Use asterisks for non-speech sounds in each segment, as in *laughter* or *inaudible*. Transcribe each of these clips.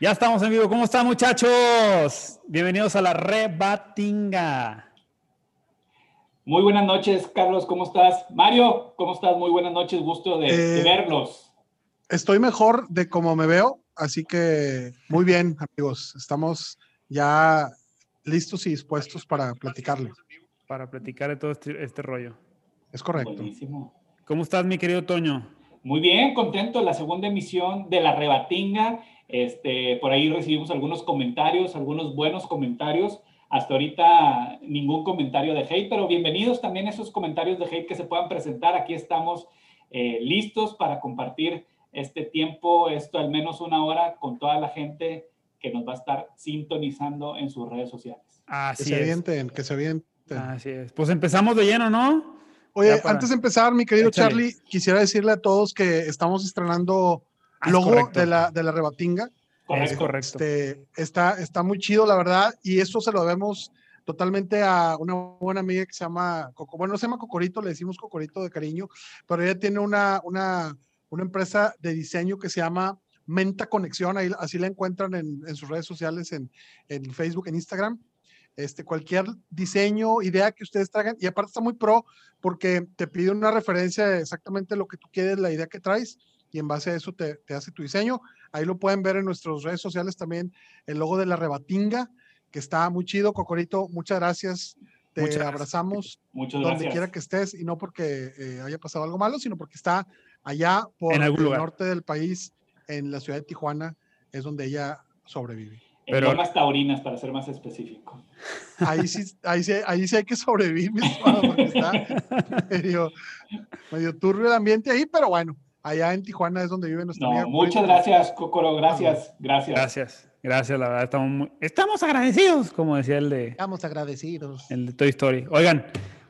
Ya estamos en vivo. ¿Cómo están, muchachos? Bienvenidos a la Rebatinga. Muy buenas noches, Carlos. ¿Cómo estás? Mario, ¿cómo estás? Muy buenas noches. Gusto de, de Eh, verlos. Estoy mejor de como me veo, así que muy bien, amigos. Estamos ya listos y dispuestos para platicarle. Para platicar de todo este, este rollo. Es correcto. Buenísimo. ¿Cómo estás, mi querido Toño? Muy bien, contento. La segunda emisión de la Rebatinga. Este, por ahí recibimos algunos comentarios, algunos buenos comentarios. Hasta ahorita ningún comentario de hate, pero bienvenidos también esos comentarios de hate que se puedan presentar. Aquí estamos eh, listos para compartir este tiempo, esto al menos una hora, con toda la gente que nos va a estar sintonizando en sus redes sociales. Que Así se es. avienten, que se avienten. Así es. Pues empezamos de lleno, ¿no? Oye, para- antes de empezar, mi querido Échale. Charlie, quisiera decirle a todos que estamos estrenando es logo de la, de la rebatinga. Es correcto. Este, está, está muy chido, la verdad, y esto se lo debemos totalmente a una buena amiga que se llama Coco. Bueno, no se llama Cocorito, le decimos Cocorito de cariño, pero ella tiene una, una, una empresa de diseño que se llama Menta Conexión, ahí, así la encuentran en, en sus redes sociales, en, en Facebook, en Instagram. Este, cualquier diseño, idea que ustedes traigan, y aparte está muy pro porque te pide una referencia de exactamente lo que tú quieres, la idea que traes, y en base a eso te, te hace tu diseño. Ahí lo pueden ver en nuestras redes sociales también, el logo de la rebatinga, que está muy chido. Cocorito, muchas gracias. Te Muchas gracias. abrazamos Muchas donde gracias. quiera que estés, y no porque eh, haya pasado algo malo, sino porque está allá por En el lugar. norte del país, en la ciudad de Tijuana, es donde ella sobrevive. En Pero- Lomas Taurinas, para ser más específico. Ahí sí, ahí sí, ahí sí hay que sobrevivir, porque está *laughs* medio, medio turbio el ambiente ahí, pero bueno, allá en Tijuana es donde vive nuestra No, amiga. muchas gracias, Cocoro. Gracias, gracias. Gracias. Gracias, la verdad. Estamos, muy- estamos agradecidos, como decía el de, Estamos agradecidos. el de Toy Story. Oigan,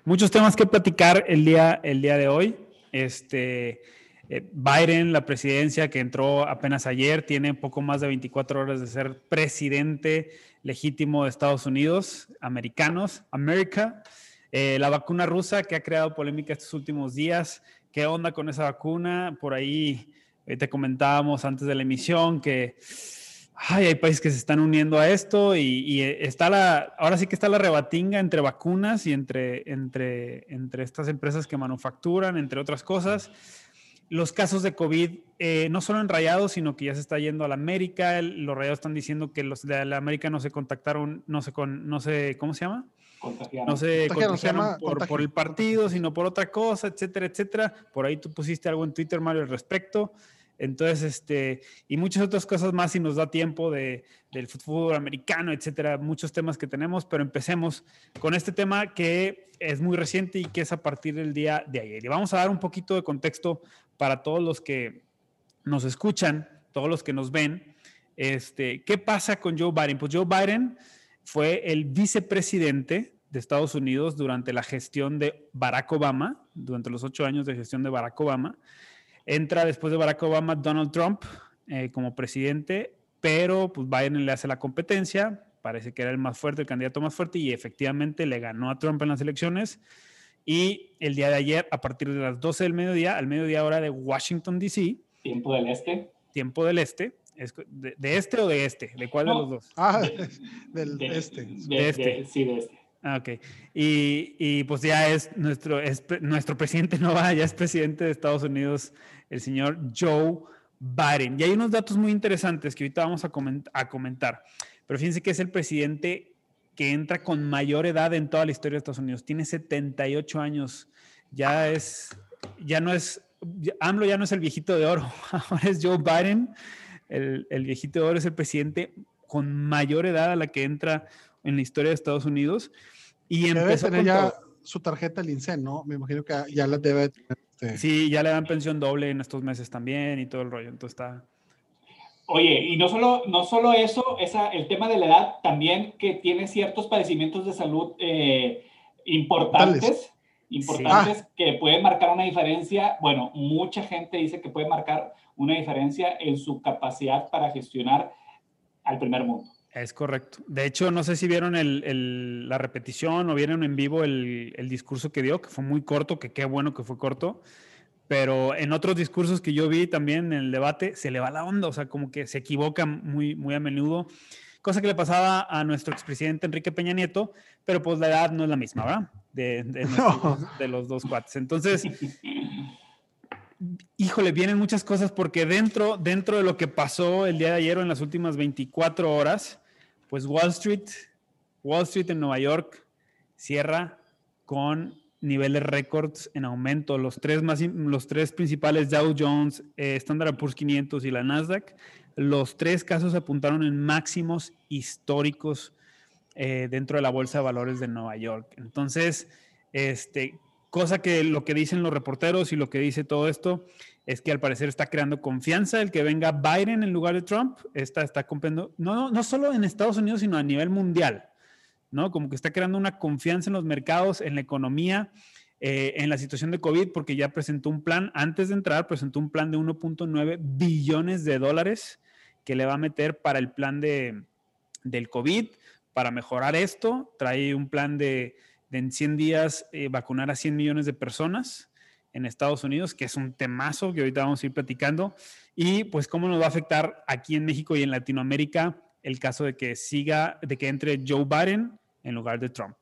muchos temas que platicar el día, el día de hoy. Este, eh, Biden, la presidencia que entró apenas ayer, tiene poco más de 24 horas de ser presidente legítimo de Estados Unidos, americanos, América. Eh, la vacuna rusa que ha creado polémica estos últimos días. ¿Qué onda con esa vacuna? Por ahí eh, te comentábamos antes de la emisión que ay, hay países que se están uniendo a esto y, y, eh, está la, ahora sí que está la rebatinga entre vacunas y entre, entre, entre estas empresas que manufacturan, entre otras cosas. Los casos de COVID, eh, no solo en Rayados, sino que ya se está yendo a la América. El- los Rayados están diciendo que los de la América no se contactaron, no se, con, no se ¿cómo se llama? Contagiaron. no se Contagiaron, se contagiaron llama por, el partido, sino por otra cosa, etcétera, etcétera. Por ahí tú pusiste algo en Twitter, Mario, al respecto. Entonces, este, y muchas otras cosas más si nos da tiempo de, del fútbol americano, etcétera, muchos temas que tenemos, pero empecemos con este tema que es muy reciente y que es a partir del día de ayer. Y vamos a dar un poquito de contexto para todos los que nos escuchan, todos los que nos ven. Este, ¿Qué pasa con Joe Biden? Pues Joe Biden fue el vicepresidente de Estados Unidos durante la gestión de Barack Obama, durante los ocho años de gestión de Barack Obama. Entra después de Barack Obama Donald Trump eh, como presidente, pero pues Biden le hace la competencia, parece que era el más fuerte, el candidato más fuerte, y efectivamente le ganó a Trump en las elecciones. Y el día de ayer, a partir de las 12 del mediodía, al mediodía hora de Washington, D.C., Tiempo del Este. tiempo del este, es de, de este o de este? ¿De cuál de No. los dos? Ah, De- *laughs* del De, este. de- De este. de- sí, de este. Ah, ok. Y, y, pues ya es nuestro, es nuestro presidente, *laughs* no va, ya es presidente de Estados Unidos, el señor Joe Biden. Y hay unos datos muy interesantes que ahorita vamos a, coment- a comentar. Pero fíjense que es el presidente que entra con mayor edad en toda la historia de Estados Unidos. Tiene 78 años. Ya es, ya no es, AMLO ya no es el viejito de oro, *laughs* ahora es Joe Biden. El, el viejito de oro es el presidente con mayor edad a la que entra en la historia de Estados Unidos. Y Debe empezó tener con ya todo. su tarjeta del INSEN, ¿no? Me imagino que ya la debe tener. este, Sí, ya le dan pensión doble en estos meses también y todo el rollo. Entonces está. Oye, y no solo, no solo eso, esa, el tema de la edad, también que tiene ciertos padecimientos de salud eh, importantes, Tales. importantes que pueden marcar una diferencia. Bueno, mucha gente dice que puede marcar una diferencia en su capacidad para gestionar al primer mundo. Es correcto. De hecho, no sé si vieron el- el- la repetición o vieron en vivo el, el discurso que dio, que fue muy corto, que qué bueno que fue corto, pero en otros discursos que yo vi también en el debate se le va la onda, o sea, como que se equivoca muy, muy a menudo, cosa que le pasaba a nuestro expresidente Enrique Peña Nieto, pero pues la edad no es la misma, ¿verdad? De, de *laughs* los dos cuates. Entonces, *laughs* híjole, vienen muchas cosas porque dentro, dentro de lo que pasó el día de ayer o en las últimas 24 horas, pues Wall Street, Wall Street en Nueva York cierra con niveles récords en aumento. Los tres, más, los tres principales, Dow Jones, eh, Standard Poor's 500 y la Nasdaq, los tres casos apuntaron en máximos históricos eh, dentro de la Bolsa de Valores de Nueva York. Entonces, este, cosa que lo que dicen los reporteros y lo que dice todo esto es que al parecer está creando confianza el que venga Biden en lugar de Trump. Está, está comprando, no, no solo en Estados Unidos, sino a nivel mundial. ¿no? Como que está creando una confianza en los mercados, en la economía, eh, en la situación de COVID, porque ya presentó un plan, antes de entrar, presentó un plan de 1.9 billones de dólares que le va a meter para el plan de, del COVID, para mejorar esto. Trae un plan de, en 100 días eh, vacunar a 100 millones de personas en Estados Unidos, que es un temazo que ahorita vamos a ir platicando. Y pues cómo nos va a afectar aquí en México y en Latinoamérica el caso de que siga, de que entre Joe Biden en lugar de Trump.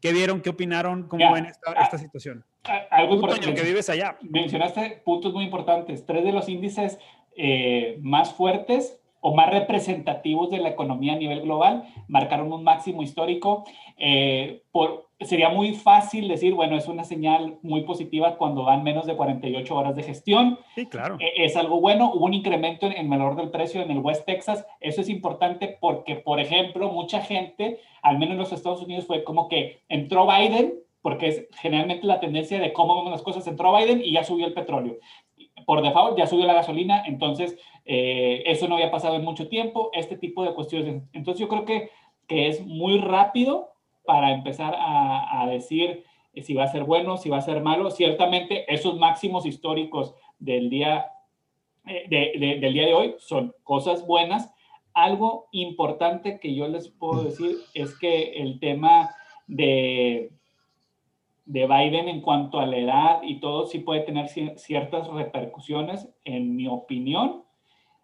¿Qué vieron? ¿Qué opinaron? ¿Cómo ven esta, esta situación? Algo importante. que vives allá. Mencionaste puntos muy importantes. Tres de los índices eh, más fuertes o más representativos de la economía a nivel global marcaron un máximo histórico. Eh, por, sería muy fácil decir, bueno, es una señal muy positiva cuando van menos de 48 horas de gestión. Sí, claro. E, es algo bueno. Hubo un incremento en el valor del precio en el West Texas. Eso es importante porque, por ejemplo, mucha gente, al menos en los Estados Unidos, fue como que entró Biden, porque es generalmente la tendencia de cómo vemos las cosas, entró Biden y ya subió el petróleo. Por default ya subió la gasolina, entonces eh, eso no había pasado en mucho tiempo, este tipo de cuestiones. Entonces yo creo que, que es muy rápido para empezar a, decir si va a ser bueno, si va a ser malo. Ciertamente esos máximos históricos del día, eh, del día de hoy son cosas buenas. Algo importante que yo les puedo decir es que el tema de, de Biden en cuanto a la edad y todo sí puede tener ciertas repercusiones, en mi opinión.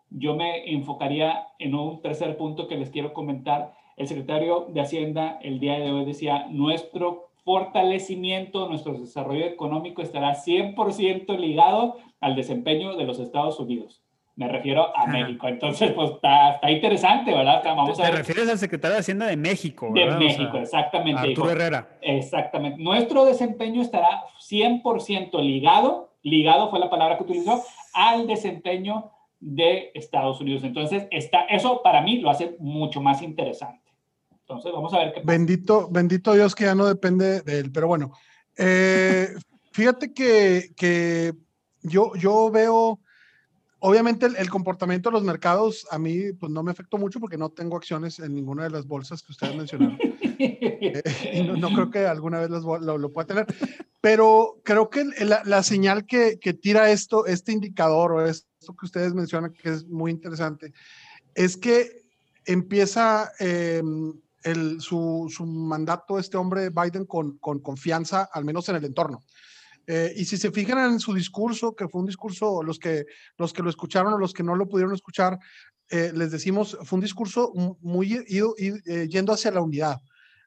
Yo me enfocaría en un tercer punto que les quiero comentar, el secretario de Hacienda el día de hoy decía, nuestro fortalecimiento, nuestro desarrollo económico estará 100% ligado al desempeño de los Estados Unidos. Me refiero a México. Entonces, pues está, está interesante, ¿verdad? Vamos te, refieres al secretario de Hacienda de México, ¿verdad? De México, exactamente. Arturo Herrera. Exactamente. Nuestro desempeño estará 100% ligado, ligado fue la palabra que utilizó, al desempeño de Estados Unidos. Entonces, está, eso para mí lo hace mucho más interesante. Entonces, vamos a ver qué pasa. Bendito, bendito Dios que ya no depende de él. Pero bueno, eh, *laughs* fíjate que, que, yo, yo veo, obviamente el, comportamiento de los mercados a mí pues no me afectó mucho porque no tengo acciones en ninguna de las bolsas que ustedes mencionaron. Eh, *laughs* no, creo que alguna vez lo, lo, pueda tener. Pero creo que la, la señal que, que, tira esto, este indicador o esto que ustedes mencionan, que es muy interesante, es que empieza eh, el, su, su, mandato, este hombre Biden, con, con, confianza, al menos en el entorno. Eh, y si se fijan en su discurso, que fue un discurso, los que, los que lo escucharon o los que no lo pudieron escuchar, eh, les decimos, fue un discurso muy ido, eh, yendo hacia la unidad,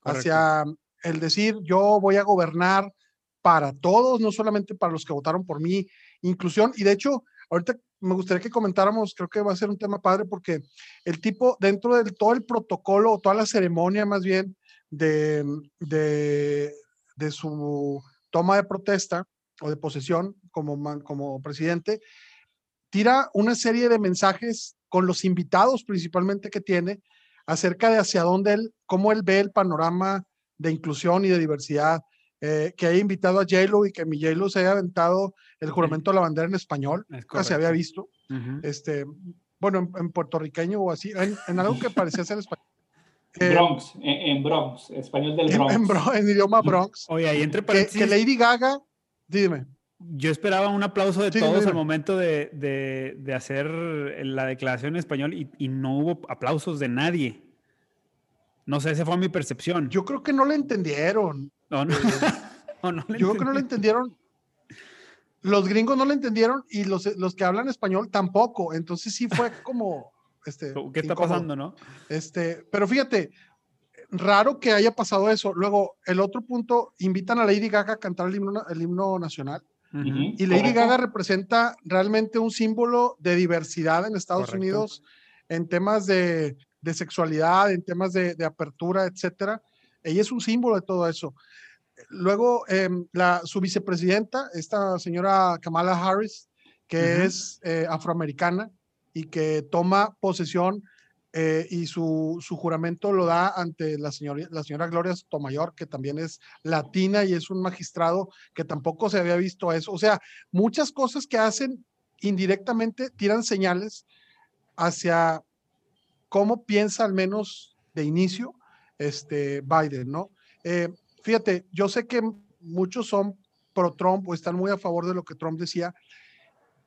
hacia el decir, yo voy a gobernar para todos, no solamente para los que votaron por mí, inclusión. Y de hecho, ahorita me gustaría que comentáramos, creo que va a ser un tema padre porque el tipo, dentro de todo el protocolo o toda la ceremonia más bien de, de, de su toma de protesta o de posesión como, como presidente, tira una serie de mensajes con los invitados principalmente que tiene acerca de hacia dónde él, cómo él ve el panorama de inclusión y de diversidad eh, que haya invitado a j y que mi j se haya aventado el juramento de la bandera en español, nunca se había visto. este, bueno, en, puertorriqueño o así, en, algo que parecía ser español. Eh, Bronx, en, Bronx, español del *laughs* Bronx. En, idioma Bronx. Oye, ahí entre paréntesis. Que, Lady Gaga, dime. Yo esperaba un aplauso de todos al momento de, de, de, hacer la declaración en español y, y, no hubo aplausos de nadie. No sé, esa fue mi percepción. Yo creo que no le entendieron. No, no. *laughs* Yo creo que no lo entendieron. los gringos no lo entendieron y los, los que hablan español tampoco. Entonces sí fue como... Este, ¿Qué está pasando, no? Este, pero fíjate, raro que haya pasado eso. Luego, el otro punto, invitan a Lady Gaga a cantar el himno, el himno nacional. Y Lady Gaga representa realmente un símbolo de diversidad en Estados Unidos en temas de, de sexualidad, en temas de, de, apertura, etcétera. Ella es un símbolo de todo eso. Luego, eh, la, su vicepresidenta, esta señora Kamala Harris, que es eh, afroamericana y que toma posesión eh, y su, su, juramento lo da ante la señora, la señora Gloria Sotomayor, que también es latina y es un magistrado que tampoco se había visto eso. O sea, muchas cosas que hacen indirectamente tiran señales hacia cómo piensa al menos de inicio este Biden, ¿no? Eh, fíjate, yo sé que muchos son pro Trump o están muy a favor de lo que Trump decía.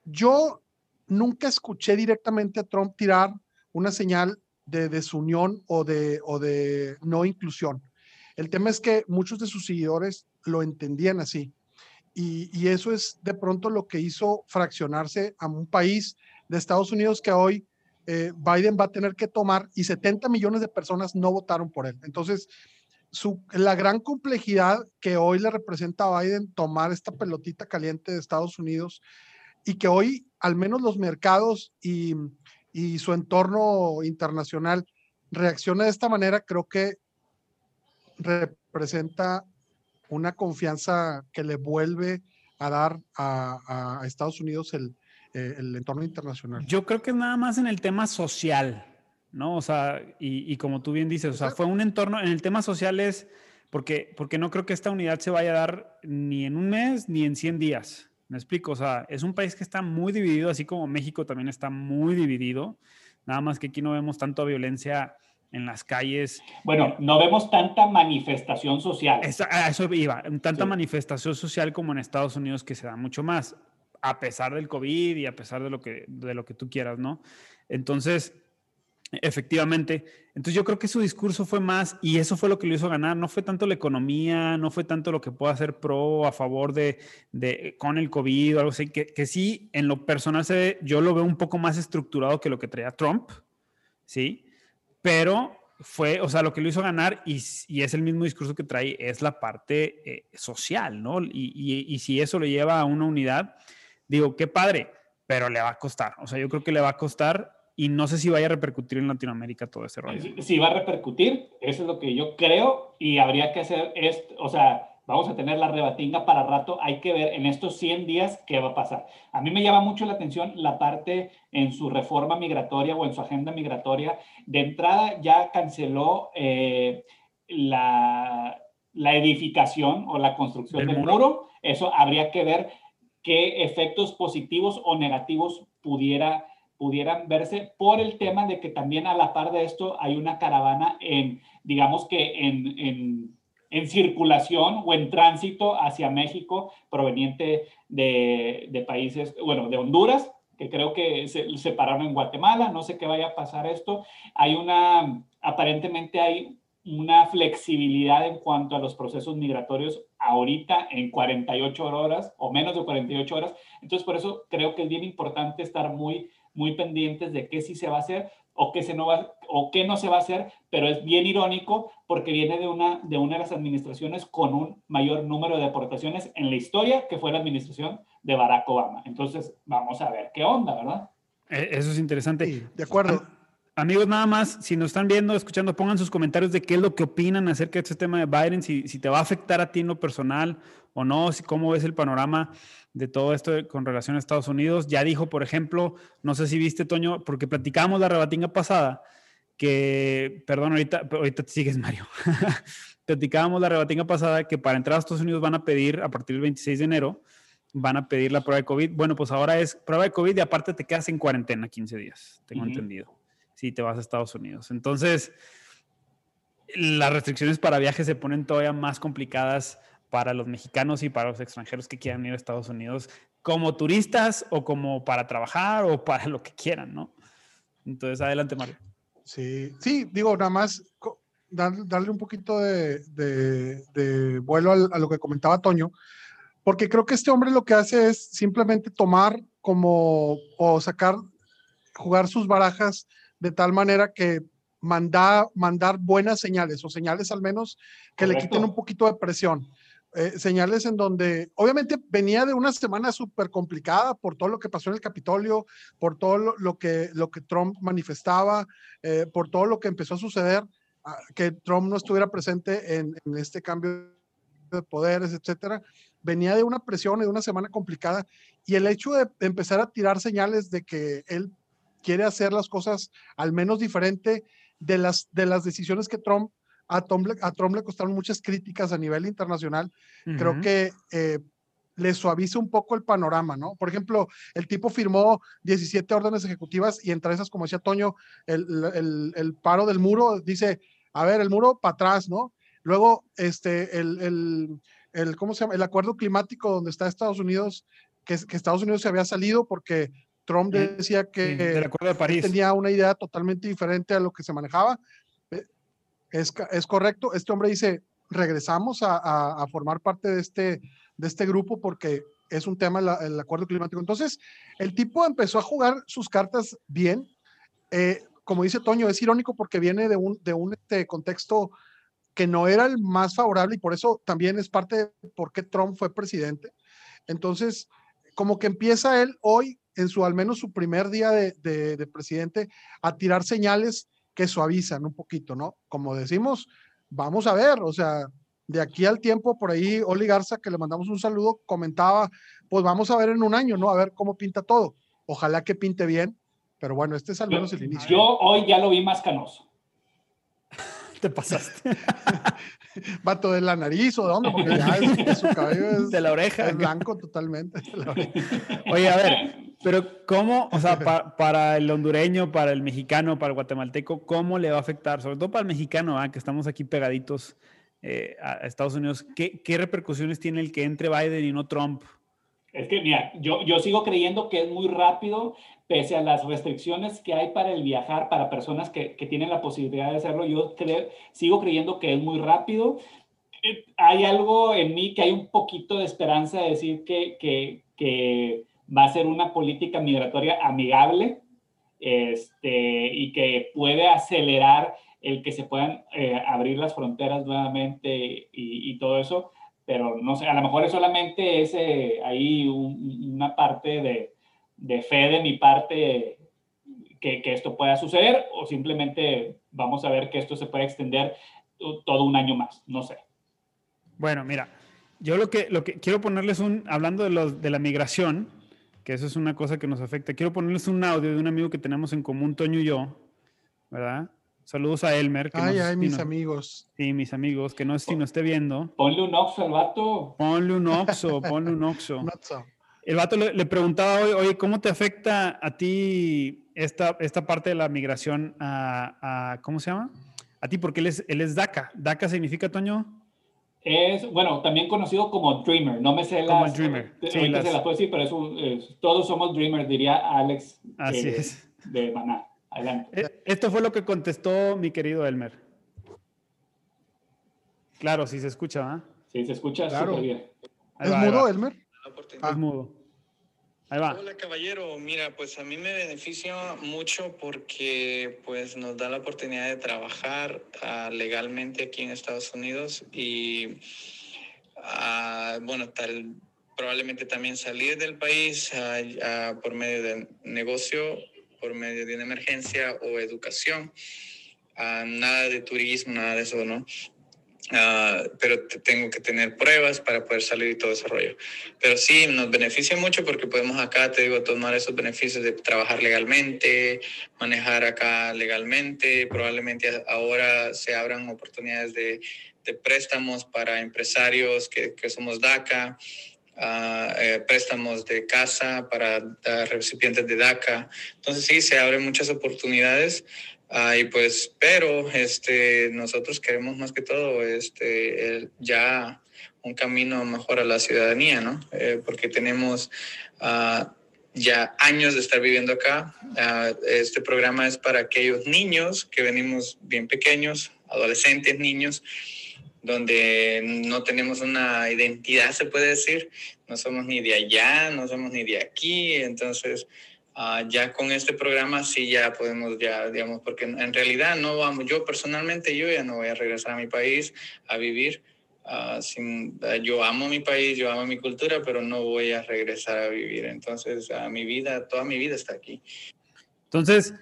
Yo nunca escuché directamente a Trump tirar una señal de desunión o de, o de no inclusión. El tema es que muchos de sus seguidores lo entendían así. Y, eso es de pronto lo que hizo fraccionarse a un país de Estados Unidos que hoy eh, Biden va a tener que tomar y 70 millones de personas no votaron por él. Entonces, la gran complejidad que hoy le representa a Biden tomar esta pelotita caliente de Estados Unidos y que hoy al menos los mercados y, y su entorno internacional reacciona de esta manera, creo que representa una confianza que le vuelve a dar a, a Estados Unidos el, eh, el entorno internacional. Yo creo que es nada más en el tema social, ¿no? O sea, y, y, como tú bien dices, o sea, fue un entorno, en el tema social es, porque, porque no creo que esta unidad se vaya a dar ni en un mes ni en 100 días. Me explico, o sea, es un país que está muy dividido, así como México también está muy dividido, nada más que aquí no vemos tanto violencia en las calles. Bueno, no vemos tanta manifestación social. a eso iba, tanta sí. manifestación social como en Estados Unidos que se da mucho más a pesar del COVID y a pesar de lo que, de lo que tú quieras, ¿no? Entonces, efectivamente, entonces yo creo que su discurso fue más, y eso fue lo que lo hizo ganar, no fue tanto la economía, no fue tanto lo que pueda hacer pro a favor de, de con el COVID o algo así, que, que, sí, en lo personal se ve, yo lo veo un poco más estructurado que lo que traía Trump, ¿sí? Pero fue, o sea, lo que lo hizo ganar y, y es el mismo discurso que trae, es la parte eh, social, ¿no? Y, y, y si eso lo lleva a una unidad, digo, qué padre, pero le va a costar. O sea, yo creo que le va a costar y no sé si vaya a repercutir en Latinoamérica todo ese rollo. Sí, sí va a repercutir, eso es lo que yo creo y habría que hacer esto, o sea, vamos a tener la rebatinga para rato, hay que ver en estos 100 días qué va a pasar. A mí me llama mucho la atención la parte en su reforma migratoria o en su agenda migratoria. De entrada ya canceló eh, la, la, edificación o la construcción del muro? muro. Eso habría que ver qué efectos positivos o negativos pudiera, pudieran verse por el tema de que también a la par de esto hay una caravana en, digamos que en, en, en circulación o en tránsito hacia México proveniente de, de, países, bueno, de Honduras, que creo que se, se pararon en Guatemala, no sé qué vaya a pasar esto. Hay una, aparentemente hay una flexibilidad en cuanto a los procesos migratorios ahorita en 48 horas o menos de 48 horas. Entonces, por eso creo que es bien importante estar muy, muy pendientes de qué sí se va a hacer o qué, se no, va, o qué no se va a hacer, pero es bien irónico porque viene de una, de una de las administraciones con un mayor número de deportaciones en la historia, que fue la administración de Barack Obama. Entonces, vamos a ver qué onda, ¿verdad? Eh, eso es interesante. Sí, de acuerdo. Amigos, nada más, si nos están viendo, escuchando, pongan sus comentarios de qué es lo que opinan acerca de este tema de Biden, si, si te va a afectar a ti en lo personal o no, si cómo ves el panorama de todo esto con relación a Estados Unidos. Ya dijo, por ejemplo, no sé si viste, Toño, porque platicamos la rebatinga pasada, que, perdón, ahorita, ahorita te sigues, Mario. *laughs* platicábamos la rebatinga pasada que para entrar a Estados Unidos van a pedir, a partir del 26 de enero, van a pedir la prueba de COVID. Bueno, pues ahora es prueba de COVID y aparte te quedas en cuarentena 15 días, tengo uh -huh. entendido si te vas a Estados Unidos. Entonces, las restricciones para viajes se ponen todavía más complicadas para los mexicanos y para los extranjeros que quieran ir a Estados Unidos como turistas o como para trabajar o para lo que quieran, ¿no? Entonces, adelante, Mario. Sí, sí, digo, nada más darle un poquito de, de, de vuelo a, a, lo que comentaba Toño, porque creo que este hombre lo que hace es simplemente tomar como o sacar, jugar sus barajas de tal manera que manda, mandar buenas señales o señales al menos que le quiten un poquito de presión. Eh, señales en donde obviamente venía de una semana súper complicada por todo lo que pasó en el Capitolio, por todo lo, que, lo que Trump manifestaba, eh, por todo lo que empezó a suceder, ah, que Trump no estuviera presente en, este cambio de poderes, etcétera. Venía de una presión, de una semana complicada, y el hecho de empezar a tirar señales de que él quiere hacer las cosas al menos diferente de las, de las decisiones que Trump a Trump, le costaron muchas críticas a nivel internacional. Creo que eh, le suaviza un poco el panorama, ¿no? Por ejemplo, el tipo firmó 17 órdenes ejecutivas y entre esas, como decía Toño, el, el, paro del muro dice, a ver, el muro para atrás, ¿no? Luego, este, el, el, ¿cómo se llama? El acuerdo climático donde está Estados Unidos, que, que Estados Unidos se había salido porque Trump decía que tenía una idea totalmente diferente a lo que se manejaba. Es, correcto. Este hombre dice, regresamos a, formar parte de este, de este grupo porque es un tema el, acuerdo climático. Entonces, el tipo empezó a jugar sus cartas bien. Eh, como dice Toño, es irónico porque viene de un, este, contexto que no era el más favorable y por eso también es parte de por qué Trump fue presidente. Entonces, como que empieza él hoy, en su al menos su primer día de presidente, a tirar señales que suavizan un poquito, ¿no? Como decimos, vamos a ver, o sea, de aquí al tiempo, por ahí Oli Garza, que le mandamos un saludo, comentaba, pues vamos a ver en un año, ¿no? A ver cómo pinta todo. Ojalá que pinte bien, pero bueno, este es al menos el inicio. Yo hoy ya lo vi más canoso. Te pasaste. *laughs* Vato de la nariz o de dónde, porque ya es, su cabello es, de la oreja. Es blanco totalmente. Oye, a ver, pero ¿cómo, o sea, para el hondureño, para el mexicano, para el guatemalteco, cómo le va a afectar? Sobre todo para el mexicano, que estamos aquí pegaditos eh, a Estados Unidos. ¿Qué, ¿Qué, repercusiones tiene el que entre Biden y no Trump? Es que, mira, yo, yo sigo creyendo que es muy rápido, pese a las restricciones que hay para el viajar para personas que, que tienen la posibilidad de hacerlo. Yo sigo creyendo que es muy rápido. Eh, hay algo en mí que hay un poquito de esperanza de decir que, que, que va a ser una política migratoria amigable este, y que puede acelerar el que se puedan eh, abrir las fronteras nuevamente y, y todo eso pero no sé, a lo mejor es solamente ese, ahí una parte de, de, fe de mi parte que, que, esto pueda suceder o simplemente vamos a ver que esto se puede extender todo un año más, no sé. Bueno, mira, yo lo que, lo que quiero ponerles un, hablando de, los, de la migración, que eso es una cosa que nos afecta, quiero ponerles un audio de un amigo que tenemos en común, Toño y yo, ¿verdad? Saludos a Elmer. Que ay, ay, mis amigos. Sí, mis amigos, que no sé si nos esté viendo. Ponle un oxo al vato. Ponle un oxo, ponle un oxo. *laughs* El vato le, preguntaba hoy, oye, ¿cómo te afecta a ti esta, esta parte de la migración a, ¿cómo se llama? A ti, porque él es, él es DACA. ¿DACA significa, Toño? Es, bueno, también conocido como Dreamer. No me sé como las... Dreamer. Sí, las... se las puedo decir, pero es todos somos Dreamers, diría Alex. Así es. De Maná. Adelante. Eh, esto fue lo que contestó mi querido Elmer. Claro, sí se escucha, ¿ah? Sí, se escucha claro. súper bien. ¿Es mudo, Elmer? Ah. Es mudo. Ahí va. Hola, caballero. Mira, pues a mí me beneficia mucho porque pues nos da la oportunidad de trabajar uh, legalmente aquí en Estados Unidos y, uh, bueno, tal probablemente también salir del país uh, por medio de negocio por medio de una emergencia o educación. Uh, nada de turismo, nada de eso, ¿no? Uh, pero tengo que tener pruebas para poder salir y todo ese rollo. Pero sí, nos beneficia mucho porque podemos acá, te digo, tomar esos beneficios de trabajar legalmente, manejar acá legalmente. Probablemente ahora se abran oportunidades de, de préstamos para empresarios que somos DACA. Eh, préstamos de casa para recipientes de DACA. Entonces sí, se abren muchas oportunidades. Uh, y pues, pero este, nosotros queremos más que todo este, ya un camino mejor a la ciudadanía, ¿no? Eh, porque tenemos ah, ya años de estar viviendo acá. Ah, este programa es para aquellos niños que venimos bien pequeños, adolescentes, niños, donde no tenemos una identidad, se puede decir, no somos ni de allá, no somos ni de aquí, entonces ah, ya con este programa sí ya podemos ya, digamos, porque en realidad no vamos, yo personalmente yo ya no voy a regresar a mi país a vivir. Ah, sin, ah, yo amo mi país, yo amo mi cultura, pero no voy a regresar a vivir. Entonces, mi vida, toda mi vida está aquí. Entonces,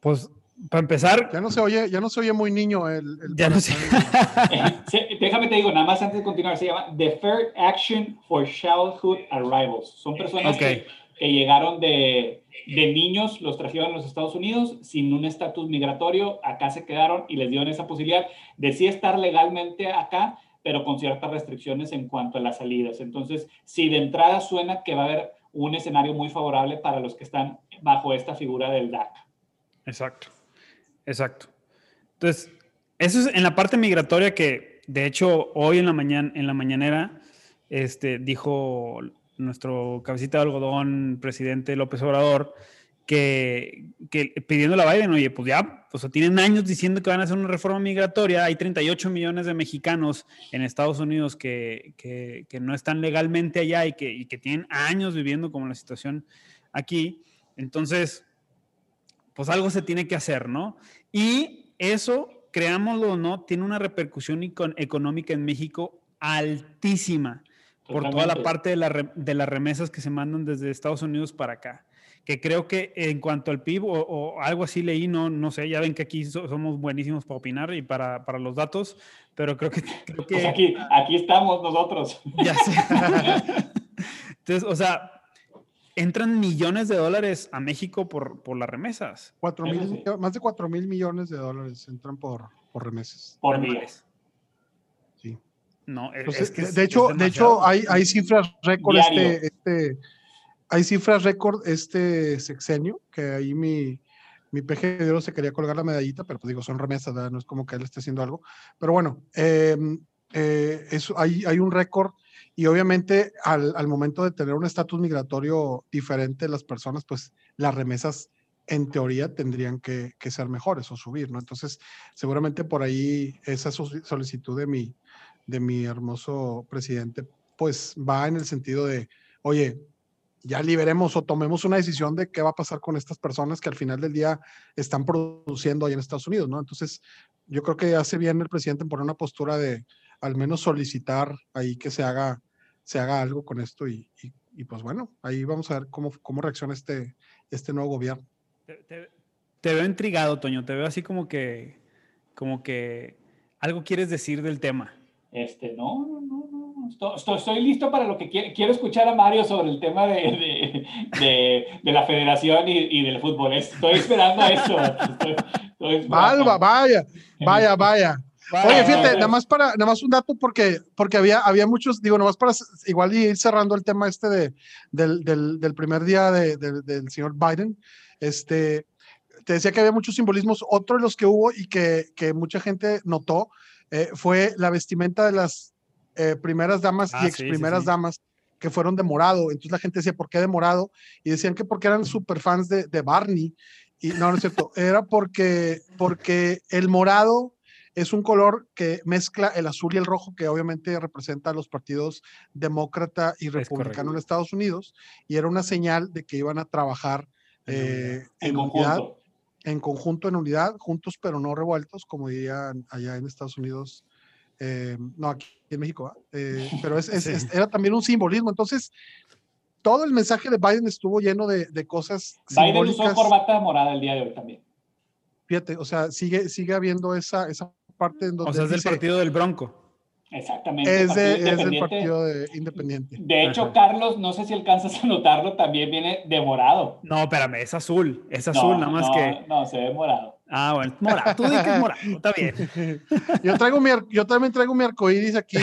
pues para empezar. Ya no se oye, ya no se oye muy niño el. ya no sé. *laughs* Déjame te digo, nada más antes de continuar, se llama Deferred Action for Childhood Arrivals. Son personas que, que, llegaron de, de, niños, los trajeron a los Estados Unidos sin un estatus migratorio, acá se quedaron y les dieron esa posibilidad de sí estar legalmente acá, pero con ciertas restricciones en cuanto a las salidas. Entonces, si de entrada suena que va a haber un escenario muy favorable para los que están bajo esta figura del DACA. Exacto. Exacto. Entonces, eso es en la parte migratoria que, de hecho, hoy en la, mañana, en la mañanera, este, dijo nuestro cabecita de algodón, presidente López Obrador, que, que pidiéndole a Biden, oye, pues ya, o sea, tienen años diciendo que van a hacer una reforma migratoria, hay 38 millones de mexicanos en Estados Unidos que, que, que no están legalmente allá y que, y que tienen años viviendo como la situación aquí. Entonces, pues algo se tiene que hacer, ¿no? Y eso, creámoslo o no, tiene una repercusión económica en México altísima por toda la parte de, las remesas que se mandan desde Estados Unidos para acá. Que creo que en cuanto al PIB o, algo así leí, no, no sé, ya ven que aquí somos buenísimos para opinar y para, para los datos, pero creo que... Creo que pues aquí, aquí estamos nosotros. Ya sé. *laughs* Entonces, o sea, entran millones de dólares a México por, por las remesas. Cuatro mil, más de 4 mil millones de dólares entran por, por remesas. Por mes. Sí. No, es que de hecho, de hecho hay, hay cifras récord este, este, hay cifras récord este sexenio, que ahí mi, mi peje de oro se quería colgar la medallita, pero pues digo, son remesas, no es como que él esté haciendo algo. Pero bueno, em, eh, eso, hay, hay un récord y obviamente al, al momento de tener un estatus migratorio diferente las personas, pues las remesas en teoría tendrían que, que, ser mejores o subir, ¿no? Entonces, seguramente por ahí esa solicitud de mi, de mi hermoso presidente, pues va en el sentido de, oye, ya liberemos o tomemos una decisión de qué va a pasar con estas personas que al final del día están produciendo ahí en Estados Unidos, ¿no? Entonces, yo creo que hace bien el presidente en poner una postura de al menos solicitar ahí que se haga se haga algo con esto y, y, pues bueno, ahí vamos a ver cómo, cómo reacciona este, este nuevo gobierno. Te, veo intrigado, Toño, te veo así como que, como que algo quieres decir del tema. Este, no, no, no, no. Estoy, estoy, listo para lo que quiero, quiero escuchar a Mario sobre el tema de, de, de, de la federación y, y, del fútbol. Estoy esperando a eso. Estoy, estoy Alba, vaya, vaya, vaya. Oye, fíjate, nada más para, nada más un dato porque, porque había, había muchos, digo, nada más para igual ir cerrando el tema este de, del, del, del primer día de, del señor Biden, este, te decía que había muchos simbolismos, otro de los que hubo y que, que mucha gente notó eh, fue la vestimenta de las eh, primeras damas y ah, ex primeras damas que fueron de morado, entonces la gente decía, ¿por qué de morado? Y decían que porque eran super fans de, de Barney, y no, no es cierto, era porque, porque el morado es un color que mezcla el azul y el rojo, que obviamente representa a los partidos demócrata y republicano en Estados Unidos, y era una señal de que iban a trabajar en, eh, unidad, en conjunto, en unidad, juntos pero no revueltos, como dirían allá en Estados Unidos. Eh, no, aquí en México, eh, *laughs* pero es, era también un simbolismo. Entonces, todo el mensaje de Biden estuvo lleno de, de cosas. Biden usó corbata morada el día de hoy también. Fíjate, o sea, sigue, sigue habiendo esa, esa parte en donde. O sea, es del partido del Bronco. Exactamente. Es, de, es del partido de independiente. De hecho, Carlos, no sé si alcanzas a notarlo, también viene de morado. No, espérame, es azul. Es azul, nada más que. No, se ve morado. Ah, bueno, morado. Tú dices que es morado, está bien. *laughs* yo, traigo mi, yo también traigo mi arcoíris aquí.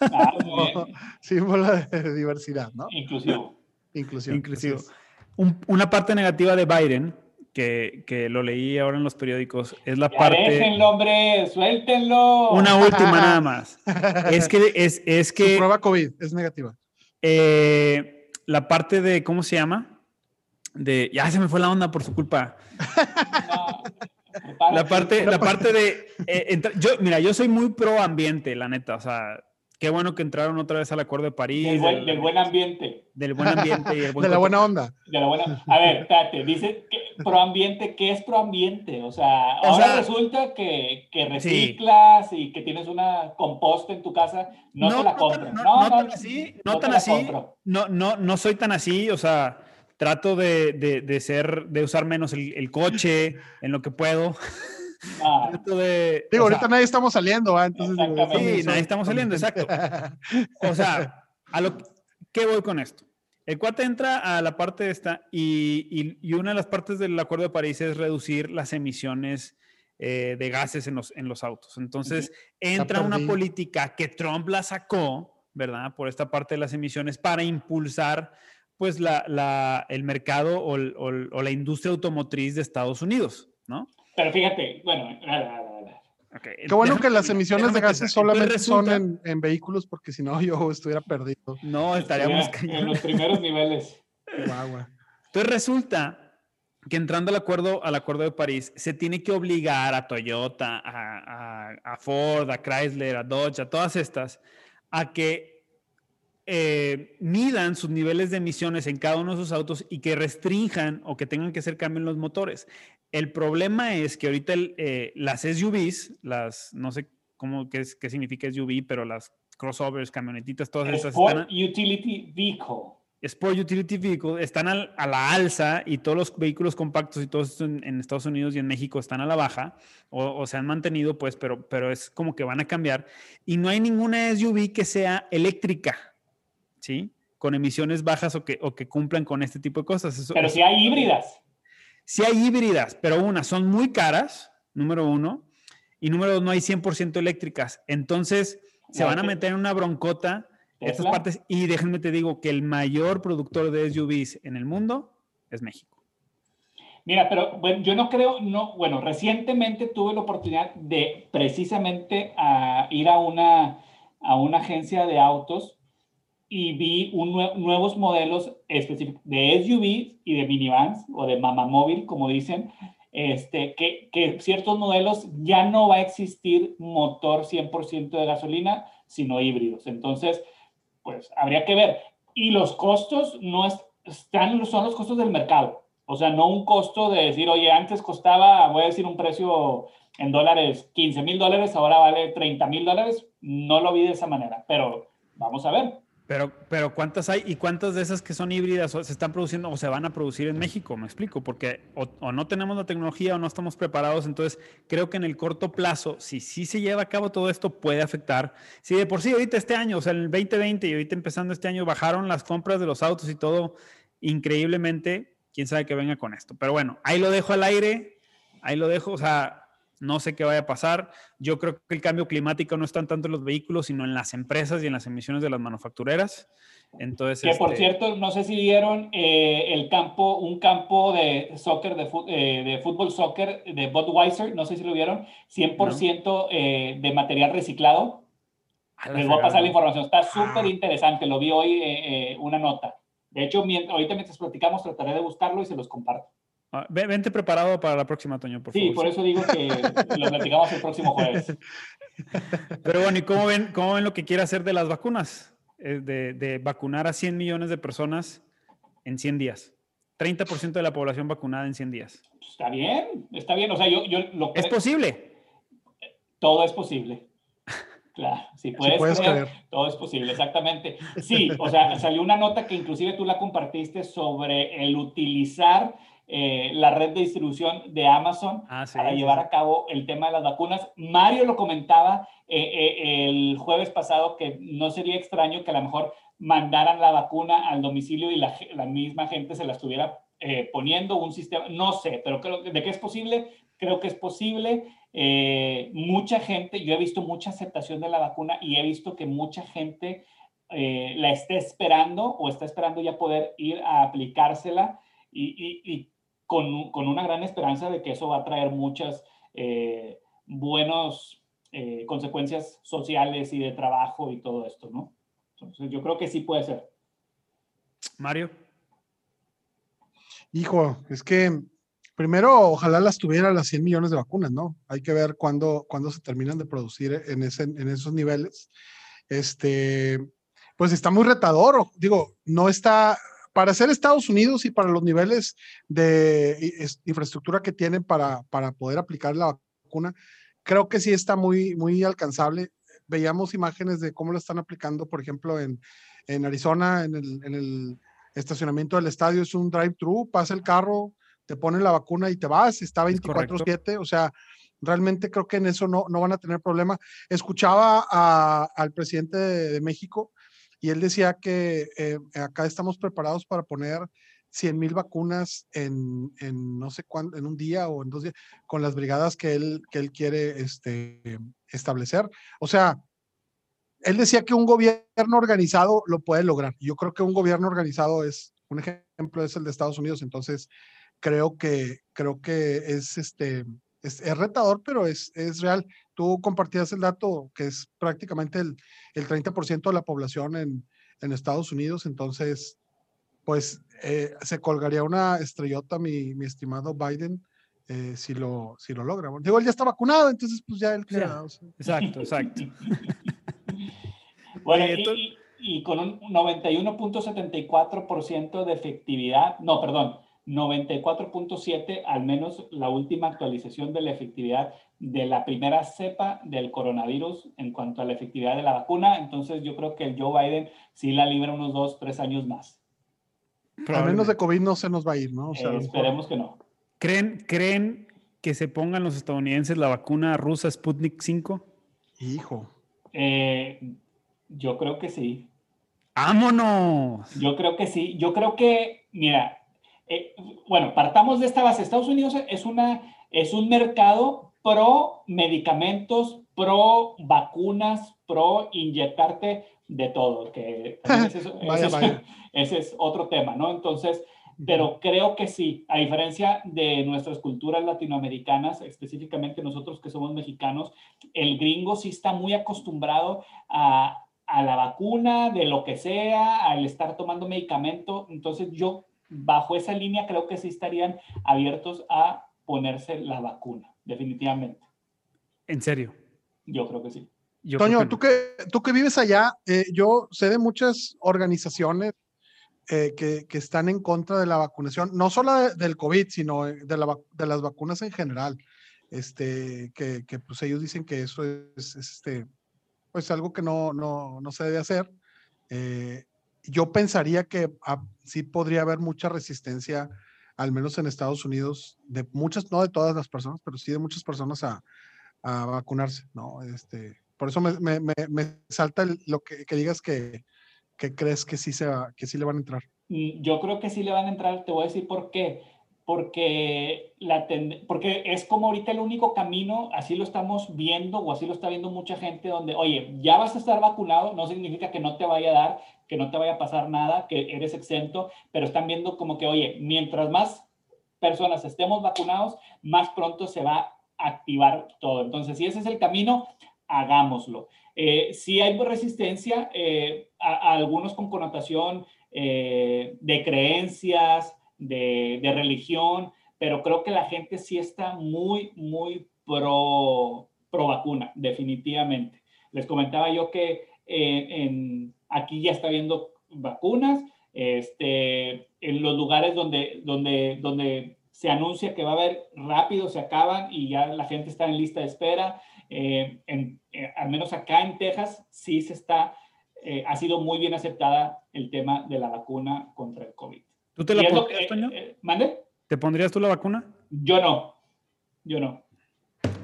Ah, *laughs* símbolo de diversidad, ¿no? Inclusivo. Inclusivo. Inclusivo. Un, una parte negativa de Biden que, que, lo leí ahora en los periódicos, es la parte... Déjenlo, hombre, suéltenlo. Una última nada *laughs* más. Es que... Es, es que Su prueba COVID es negativa. Eh, la parte de, ¿cómo se llama? De, ya se me fue la onda por su culpa. *laughs* la parte, la parte de, *laughs* eh, yo, mira, yo soy muy pro ambiente, la neta, o sea, Qué bueno que entraron otra vez al Acuerdo de París. Del buen, del buen ambiente. Del buen ambiente y el *laughs* buen De la buena onda. De la buena- A ver, espérate, dice que proambiente, ¿qué es proambiente? O sea, O ahora sea- resulta que, que reciclas y que tienes una composta en tu casa, no, te la compro. no- No, no no, tan así, no no tan así. No, no, no soy tan así, o sea, trato de, de, de ser, de usar menos el, el coche en lo que puedo. *laughs* Ah, de. Digo, o sea, ahorita nadie estamos saliendo, ¿ah? Entonces. Sí, nadie estamos saliendo, exacto. O sea, a lo ¿qué voy con esto? El cuate entra a la parte esta y, y, y una de las partes del Acuerdo de París es reducir las emisiones eh, de gases en los, en los autos. Entonces, entra una política que Trump la sacó, ¿verdad? Por esta parte de las emisiones para impulsar pues la, la- el mercado o, el- o el- o la industria automotriz de Estados Unidos, ¿no? Pero fíjate, bueno, a ver, a ver, a ver. Ok, Qué bueno que las emisiones de gases solamente Entonces son resulta- en, en vehículos, porque si no *laughs* yo estuviera perdido. No, estaríamos en los primeros niveles. Guagua. Entonces resulta que entrando al acuerdo, al acuerdo de París, se tiene que obligar a Toyota, a, a- a Ford, a Chrysler, a Dodge, a todas estas, a que eh, midan sus niveles de emisiones en cada uno de sus autos y que restrinjan o que tengan que hacer cambio en los motores. El problema es que ahorita el, eh, las SUVs, las, no sé cómo, qué, es- qué significa SUV, pero las crossovers, camionetitas, todas esas Sport están... a- Utility Vehicle. Sport Utility Vehicle están al- a la alza y todos los vehículos compactos y todo esto en, en Estados Unidos y en México están a la baja o, o se han mantenido, pues, pero, pero es como que van a cambiar. Y no hay ninguna SUV que sea eléctrica, ¿sí? Con emisiones bajas o que, o que cumplan con este tipo de cosas. Eso- Pero si hay híbridas. Sí hay híbridas, pero una, son muy caras, número uno, y número dos, no hay 100% eléctricas. Entonces, se van a meter en una broncota estas partes. Y déjenme te digo que el mayor productor de SUVs en el mundo es México. Mira, pero bueno, yo no creo, no, bueno, recientemente tuve la oportunidad de precisamente a ir a una, a una agencia de autos y vi un nue- nuevos modelos específicos de SUVs y de minivans o de mamamóvil, como dicen, este, que, que ciertos modelos ya no va a existir motor 100% de gasolina, sino híbridos. Entonces, pues habría que ver. Y los costos no es- están, son los costos del mercado. O sea, no un costo de decir, oye, antes costaba, voy a decir un precio en dólares, 15 mil dólares, ahora vale 30 mil dólares. No lo vi de esa manera, pero vamos a ver. Pero, pero ¿cuántas hay y cuántas de esas que son híbridas o se están produciendo o se van a producir en México? Me explico, porque o, o no tenemos la tecnología o no estamos preparados. Entonces, creo que en el corto plazo, si sí se lleva a cabo todo esto, puede afectar. Si de por sí ahorita este año, o sea, en el 2020 y ahorita empezando este año, bajaron las compras de los autos y todo increíblemente, quién sabe qué venga con esto. Pero bueno, ahí lo dejo al aire, ahí lo dejo, o sea, no sé qué vaya a pasar. Yo creo que el cambio climático no está tanto en los vehículos, sino en las empresas y en las emisiones de las manufactureras. Entonces, Que por este, cierto, no sé si vieron eh, el campo, un campo de soccer, de, eh, de fútbol soccer de Budweiser, no sé si lo vieron, 100% eh, de material reciclado. a Les voy a pasar la información, está Ah. súper interesante, lo vi hoy una nota. De hecho, mient- ahorita mientras platicamos trataré de buscarlo y se los comparto. Ah, ve- Vente preparado para la próxima, Toño, por Sí, favor. por eso digo que *laughs* lo platicamos el próximo jueves. Pero bueno, ¿y cómo ven, cómo ven lo que quiere hacer de las vacunas? Eh, De, de vacunar a 100 millones de personas en 100 días. 30% de la población vacunada en 100 días. Está bien, está bien. O sea, yo, yo lo ¿Es posible? todo es posible. Claro, si puedes, puedes creer, creer. todo es posible, exactamente. Sí, o sea, salió una nota que inclusive tú la compartiste sobre el utilizar eh, la red de distribución de Amazon Ah, sí. para sí, llevar a cabo el tema de las vacunas. Mario lo comentaba eh, eh, el jueves pasado que no sería extraño que a lo mejor mandaran la vacuna al domicilio y la, misma gente se la estuviera eh, poniendo un sistema, no sé, pero creo que de qué es posible, creo que es posible. Mucha gente, yo he visto mucha aceptación de la vacuna y he visto que mucha gente la está esperando o está esperando ya poder ir a aplicársela y, y- y con, con una gran esperanza de que eso va a traer muchas eh, buenas eh, consecuencias sociales y de trabajo y todo esto, ¿no? Entonces yo creo que sí puede ser. Mario. Hijo, es que primero ojalá las tuviera las 100 millones de vacunas, ¿no? Hay que ver cuándo, cuándo se terminan de producir en, ese, en esos niveles. este, pues está muy retador. Digo, no está, para ser Estados Unidos y para los niveles de infraestructura que tienen para, para poder aplicar la vacuna, creo que sí está muy, muy alcanzable. Veíamos imágenes de cómo lo están aplicando, por ejemplo, en, en Arizona, en el, en el estacionamiento del estadio, es un drive-thru, pasa el carro, te ponen la vacuna y te vas, está 24/7, o sea, realmente creo que en eso no, no van a tener problema. Escuchaba al presidente de, México y él decía que eh, acá estamos preparados para poner 100 mil vacunas en, no sé cuándo, en un día o en dos días, con las brigadas que él, que él quiere este, establecer. O sea, él decía que un gobierno organizado lo puede lograr. Yo creo que un gobierno organizado es, un ejemplo es el de Estados Unidos, entonces creo que, creo que es, este, es, retador, pero es, es real. Tú compartías el dato que es prácticamente el, el 30% de la población en, en Estados Unidos, entonces, pues eh, se colgaría una estrellota mi, mi estimado Biden. Eh, si, lo, si lo logra. Digo, él ya está vacunado, entonces pues ya él queda. Exacto, exacto. *laughs* bueno, y, y, con un 91.74% de efectividad, no, perdón, 94.7, al menos la última actualización de la efectividad de la primera cepa del coronavirus en cuanto a la efectividad de la vacuna. Entonces yo creo que el Joe Biden sí la libra unos dos, tres años más. Al menos de COVID no se nos va a ir, ¿no? Eh, esperemos que no. ¿Creen, ¿Creen que se pongan los estadounidenses la vacuna rusa Sputnik 5? Hijo. Eh, yo creo que sí. ¡Vámonos! Yo creo que sí. Yo creo que, mira, eh, bueno, partamos de esta base. Estados Unidos es, una, es un mercado pro medicamentos, pro vacunas, pro inyectarte de todo, que *laughs* *laughs* ese, es, otro tema, ¿no? Entonces, pero creo que sí, a diferencia de nuestras culturas latinoamericanas, específicamente nosotros que somos mexicanos, el gringo sí está muy acostumbrado a, a la vacuna, de lo que sea, al estar tomando medicamento. Entonces, yo bajo esa línea creo que sí estarían abiertos a ponerse la vacuna, definitivamente. ¿En serio? Yo creo que sí. Toño, tú, que, tú que vives allá, eh, yo sé de muchas organizaciones eh, que, que, están en contra de la vacunación, no solo del COVID, sino de, la, de, las vacunas en general. Este, que, que, pues ellos dicen que eso es, este, pues algo que no, no, no se debe hacer. Eh, yo pensaría que ah, sí podría haber mucha resistencia, al menos en Estados Unidos, de muchas, no de todas las personas, pero sí de muchas personas a, vacunarse, ¿no? Este, por eso me, me, me, salta lo que, digas que, que, crees que sí, se que sí le van a entrar. Yo creo que sí le van a entrar, te voy a decir por qué porque, la porque es como ahorita el único camino, así lo estamos viendo o así lo está viendo mucha gente, donde, oye, ya vas a estar vacunado, no significa que no te vaya a dar, que no te vaya a pasar nada, que eres exento, pero están viendo como que, oye, mientras más personas estemos vacunados, más pronto se va a activar todo. Entonces, si ese es el camino, hagámoslo. Eh, si hay resistencia, eh, a, algunos con connotación eh, de creencias, de, religión, pero creo que la gente sí está muy, muy pro, pro vacuna, definitivamente. Les comentaba yo que eh, en, aquí ya está habiendo vacunas, este, en los lugares donde, donde, donde se anuncia que va a haber rápido, se acaban y ya la gente está en lista de espera. Eh, en, eh, al menos acá en Texas sí se está, ha sido muy bien aceptada el tema de la vacuna contra el COVID. ¿Tú te la pondrías, Toño? Eh, ¿Mande? ¿Te pondrías tú la vacuna? Yo no. Yo no.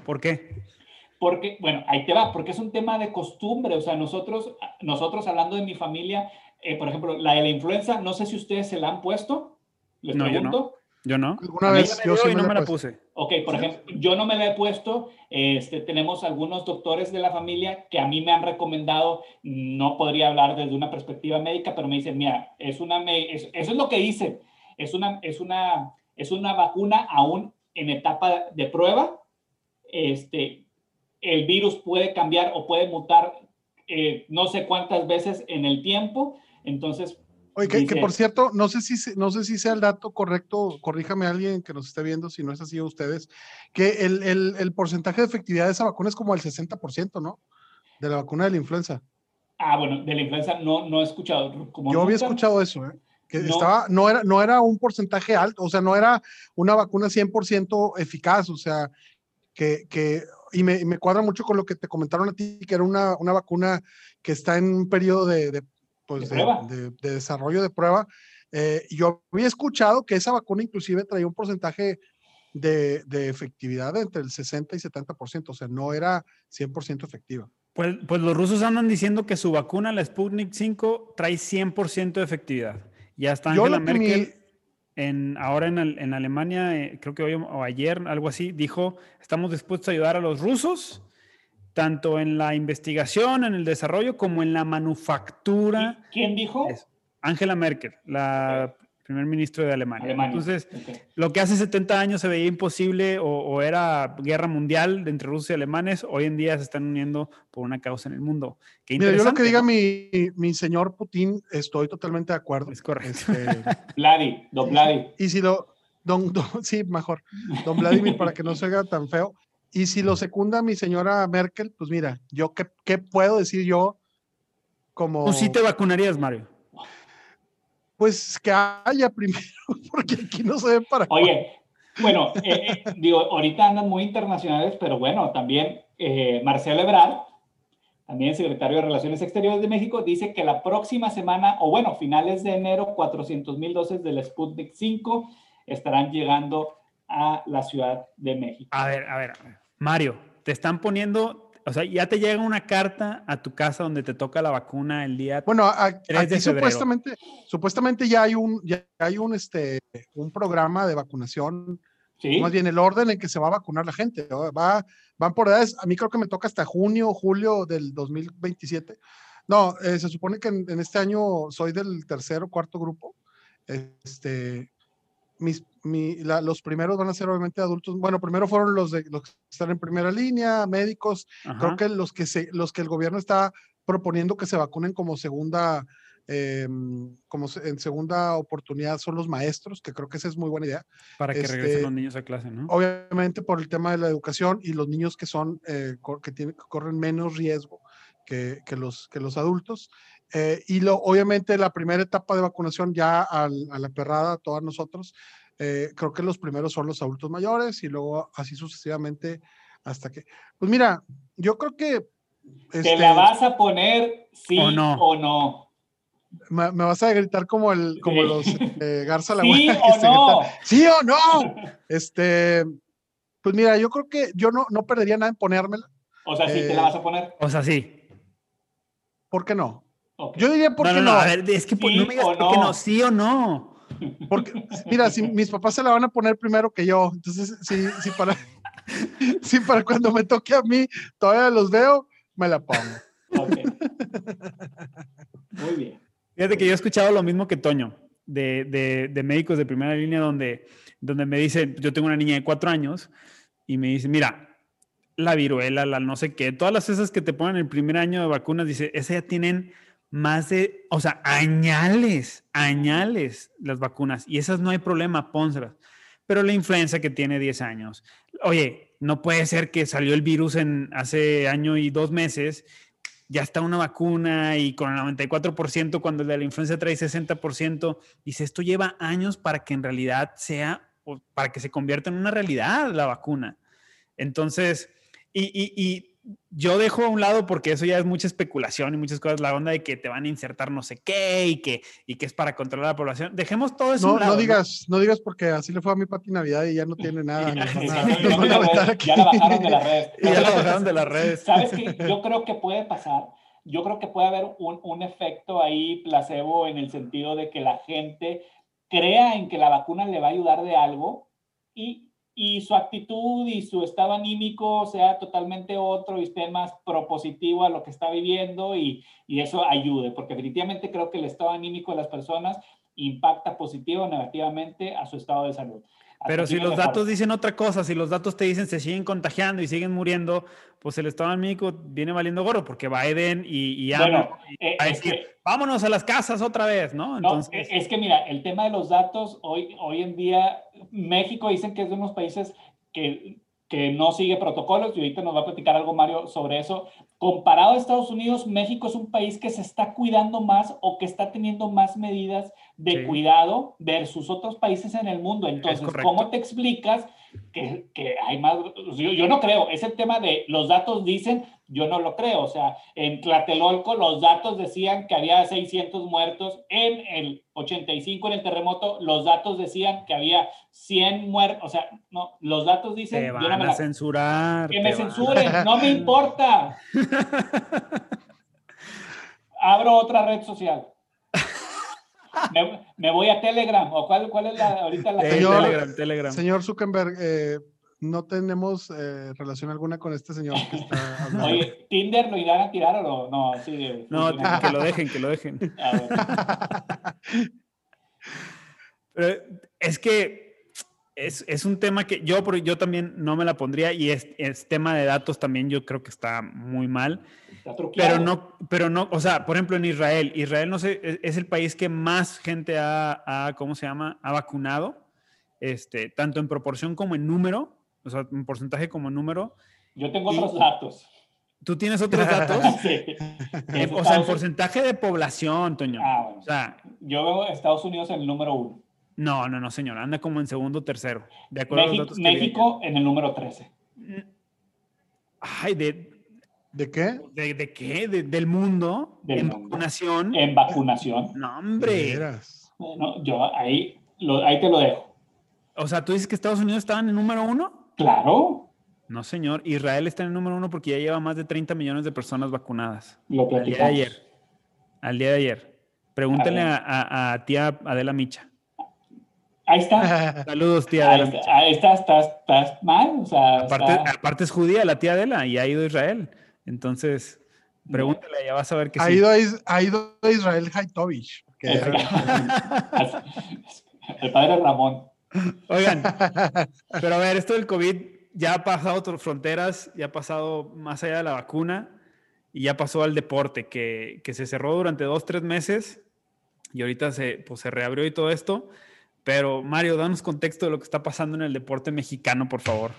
¿Por qué? Porque, bueno, ahí te va, porque es un tema de costumbre. O sea, nosotros, nosotros hablando de mi familia, eh, por ejemplo, la de la influenza, no sé si ustedes se la han puesto. Les no, pregunto. Yo no. Alguna vez yo sí no me la puse. Ok, por ejemplo, yo no me la he puesto. Este, tenemos algunos doctores de la familia que a mí me han recomendado, no podría hablar desde una perspectiva médica, pero me dicen, mira, es una, eso es lo que dicen, es una, es una, es una vacuna aún en etapa de prueba. Este, el virus puede cambiar o puede mutar eh, no sé cuántas veces en el tiempo. Entonces, Oye, que, por cierto, no sé, si, no sé si sea el dato correcto, corríjame alguien que nos esté viendo, si no es así a ustedes, que el, el, el porcentaje de efectividad de esa vacuna es como el 60%, ¿no? De la vacuna de la influenza. Ah, bueno, de la influenza no, no he escuchado. Como Yo había escuchado eso, ¿eh? que no. estaba, no era, no era un porcentaje alto, o sea, no era una vacuna 100% eficaz, o sea, que, que y me, me, cuadra mucho con lo que te comentaron a ti, que era una, una vacuna que está en un periodo de, de pues, ¿De, de, de, desarrollo de prueba. Eh, yo había escuchado que esa vacuna inclusive traía un porcentaje de, efectividad entre el 60 y 70%, o sea, no era 100% efectiva. Pues, pues los rusos andan diciendo que su vacuna, la Sputnik 5, trae 100% de efectividad. Ya está Angela Merkel en, ahora en, en Alemania, eh, creo que hoy o ayer, algo así, dijo, estamos dispuestos a ayudar a los rusos, tanto en la investigación, en el desarrollo, como en la manufactura. ¿Quién dijo? Angela Merkel, la primer ministro de Alemania. Entonces, lo que hace 70 años se veía imposible o, era guerra mundial entre rusos y alemanes, hoy en día se están uniendo por una causa en el mundo. Mira, yo lo que diga mi, mi, señor Putin, estoy totalmente de acuerdo. Es correcto. Este, *laughs* Vladi, don Vladi. Y si lo, don, *laughs* sí, mejor, don Vladimir, *laughs* para que no se haga tan feo. Y si lo secunda mi señora Merkel, pues mira, yo qué, qué puedo decir yo como... Tú sí te vacunarías, Mario pues que haya primero, *laughs* porque aquí no se ve para. Oye, bueno, eh, eh, digo, ahorita andan muy internacionales, pero bueno, también eh, Marcelo Ebrard, también secretario de Relaciones Exteriores de México, dice que la próxima semana, o bueno, finales de enero, 400 mil dosis del Sputnik 5 estarán llegando a la Ciudad de México. A ver, a ver, a ver. Mario, te están poniendo o sea, ya te llega una carta a tu casa donde te toca la vacuna el día. Bueno, aquí supuestamente, supuestamente ya hay un, ya hay un, este, un programa de vacunación. ¿Sí? Más bien el orden en que se va a vacunar la gente. Va, van por edades. A mí creo que me toca hasta junio, julio del 2027. No, eh, se supone que en, en, este año soy del tercer o cuarto grupo. Este, mis, los primeros van a ser obviamente adultos. Bueno, primero fueron los, de, los que están en primera línea, médicos. Creo que los que, se, los que el gobierno está proponiendo que se vacunen como segunda, em, como en segunda oportunidad son los maestros, que creo que esa es muy buena idea. Para que regresen este, los niños a clase, ¿no? Obviamente por el tema de la educación y los niños que son, eh, que, tienen, corren menos riesgo que, que, los, que los adultos. Eh, y lo, obviamente la primera etapa de vacunación ya a la perrada, a todos nosotros, eh, creo que los primeros son los adultos mayores y luego así sucesivamente hasta que... Pues mira, yo creo que... ¿Te la este vas a poner sí o no? O no? Me, vas a gritar como, el, como los eh, Garza la *laughs* ¿Sí o no? ¡Sí o no! Este, pues mira, yo creo que yo no, no perdería nada en ponérmela. O sea, sí te la vas a poner. O sea, sí. ¿Por qué no? Yo diría por qué no, no. A ver, es que no me digas por qué no, sí o no. Porque, mira, si mis papás se la van a poner primero que yo, entonces, si, si, para, *laughs* si para cuando me toque a mí todavía los veo, me la pongo. Okay. Muy bien. Fíjate que yo he escuchado lo mismo que Toño, de, de, de, médicos de primera línea, donde, donde me dicen, yo tengo una niña de cuatro años, y me dice, mira, la viruela, la no sé qué, todas las esas que te ponen el primer año de vacunas, dice, esas ya tienen más de, o sea, añales, añales las vacunas. Y esas no hay problema, pónselas. Pero la influenza que tiene 10 años. Oye, no puede ser que salió el virus en hace año y dos meses, ya está una vacuna y con el 94% cuando el de la influenza trae 60%. Dice, esto lleva años para que en realidad sea, para que se convierta en una realidad la vacuna. Entonces, y, y, y yo dejo a un lado porque eso ya es mucha especulación y muchas cosas, la onda de que te van a insertar no sé qué y que, y que es para controlar la población. Dejemos todo eso. No, lado, no digas, ¿no? digas porque así le fue a mi Pati Navidad y ya no tiene nada. *laughs* ya, la bajaron de las redes. *laughs* ya la bajaron de las redes. ¿Sabes qué? Yo creo que puede pasar. Yo creo que puede haber un, un efecto ahí placebo en el sentido de que la gente crea en que la vacuna le va a ayudar de algo y y su actitud y su estado anímico sea totalmente otro y esté más propositivo a lo que está viviendo y, y eso ayude, porque definitivamente creo que el estado anímico de las personas impacta positivo o negativamente a su estado de salud. Pero si los datos dicen otra cosa, si los datos te dicen se siguen contagiando y siguen muriendo, pues el Estado anímico viene valiendo gorro, porque Biden y, y, bueno, eh, a decir, vámonos a las casas otra vez, ¿no? Entonces... es que mira, el tema de los datos, hoy, hoy en día, México dicen que es de unos países que, que no sigue protocolos y ahorita nos va a platicar algo Mario sobre eso. Comparado a Estados Unidos, México es un país que se está cuidando más o que está teniendo más medidas de cuidado versus otros países en el mundo. Entonces, ¿cómo te explicas que, que hay más? Yo, yo, no creo, es el tema de los datos dicen, yo no lo creo. O sea, en Tlatelolco los datos decían que había 600 muertos. En el 85, en el terremoto, los datos decían que había 100 muertos. O sea, no, los datos dicen... Te van a censurar. Que me censuren, *laughs* no me importa. *laughs* Abro otra red social. Me, voy a Telegram. ¿O cuál, cuál es la, ahorita la... Telegram, Telegram. Señor Zuckerberg, eh, no tenemos eh, relación alguna con este señor que está hablando. Oye, ¿Tinder lo irán a tirar o no? No, sí, no que lo dejen, que lo dejen. Ah, Pero es que es, es, un tema que yo, yo también no me la pondría y es, es tema de datos también yo creo que está muy mal. Pero no, pero no, o sea, por ejemplo en Israel, Israel no sé, es, el país que más gente ha, ha, ¿cómo se llama? Ha vacunado, este, tanto en proporción como en número o sea, un porcentaje como número. Yo tengo otros datos. ¿Tú tienes otros *laughs* datos? sí. o sea, el porcentaje de población, Toño. Ah, bueno. O sea, yo veo Estados Unidos en el número uno. No, no, no, señor. Anda como en segundo o tercero. De acuerdo México, a los datos México en el número 13. Ay, de. ¿De qué? ¿De, qué? ¿Del mundo? ¿En vacunación? En vacunación. No, hombre. Bueno, yo ahí, ahí te lo dejo. O sea, ¿tú dices que Estados Unidos estaba en el número uno? Claro. No, señor. Israel está en el número uno porque ya lleva más de 30 millones de personas vacunadas. Lo Al día de ayer. Al día de ayer. Pregúntale a, tía Adela Micha. Ahí está. *laughs* Saludos, tía Adela. Ahí, ahí está, estás, estás mal. O sea, aparte, es judía la tía Adela y ha ido a Israel. Entonces, pregúntale, ya vas a ver que ha sí. Ido a, ha ido a Israel Haitovich. *laughs* el padre Ramón. Oigan, *laughs* pero a ver, esto del COVID ya ha pasado otras fronteras, ya ha pasado más allá de la vacuna y ya pasó al deporte, que, que se cerró durante dos, tres meses y ahorita se, pues, se reabrió y todo esto. Pero Mario, danos contexto de lo que está pasando en el deporte mexicano, por favor.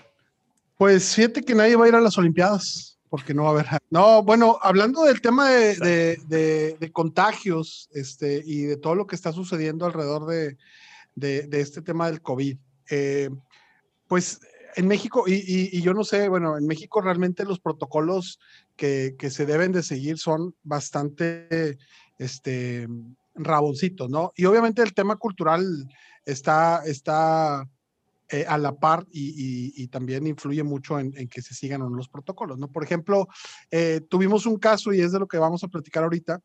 Pues fíjate que nadie va a ir a las Olimpiadas, porque no va a haber. *laughs* No, bueno, hablando del tema de, de, de contagios este, y de todo lo que está sucediendo alrededor de, este tema del COVID. Eh, pues en México, y, yo no sé, bueno, en México realmente los protocolos que, se deben de seguir son bastante, este, raboncitos, ¿no? Y obviamente el tema cultural está, está eh, a la par y, también influye mucho en, que se sigan los protocolos, ¿no? Por ejemplo, eh, tuvimos un caso y es de lo que vamos a platicar ahorita,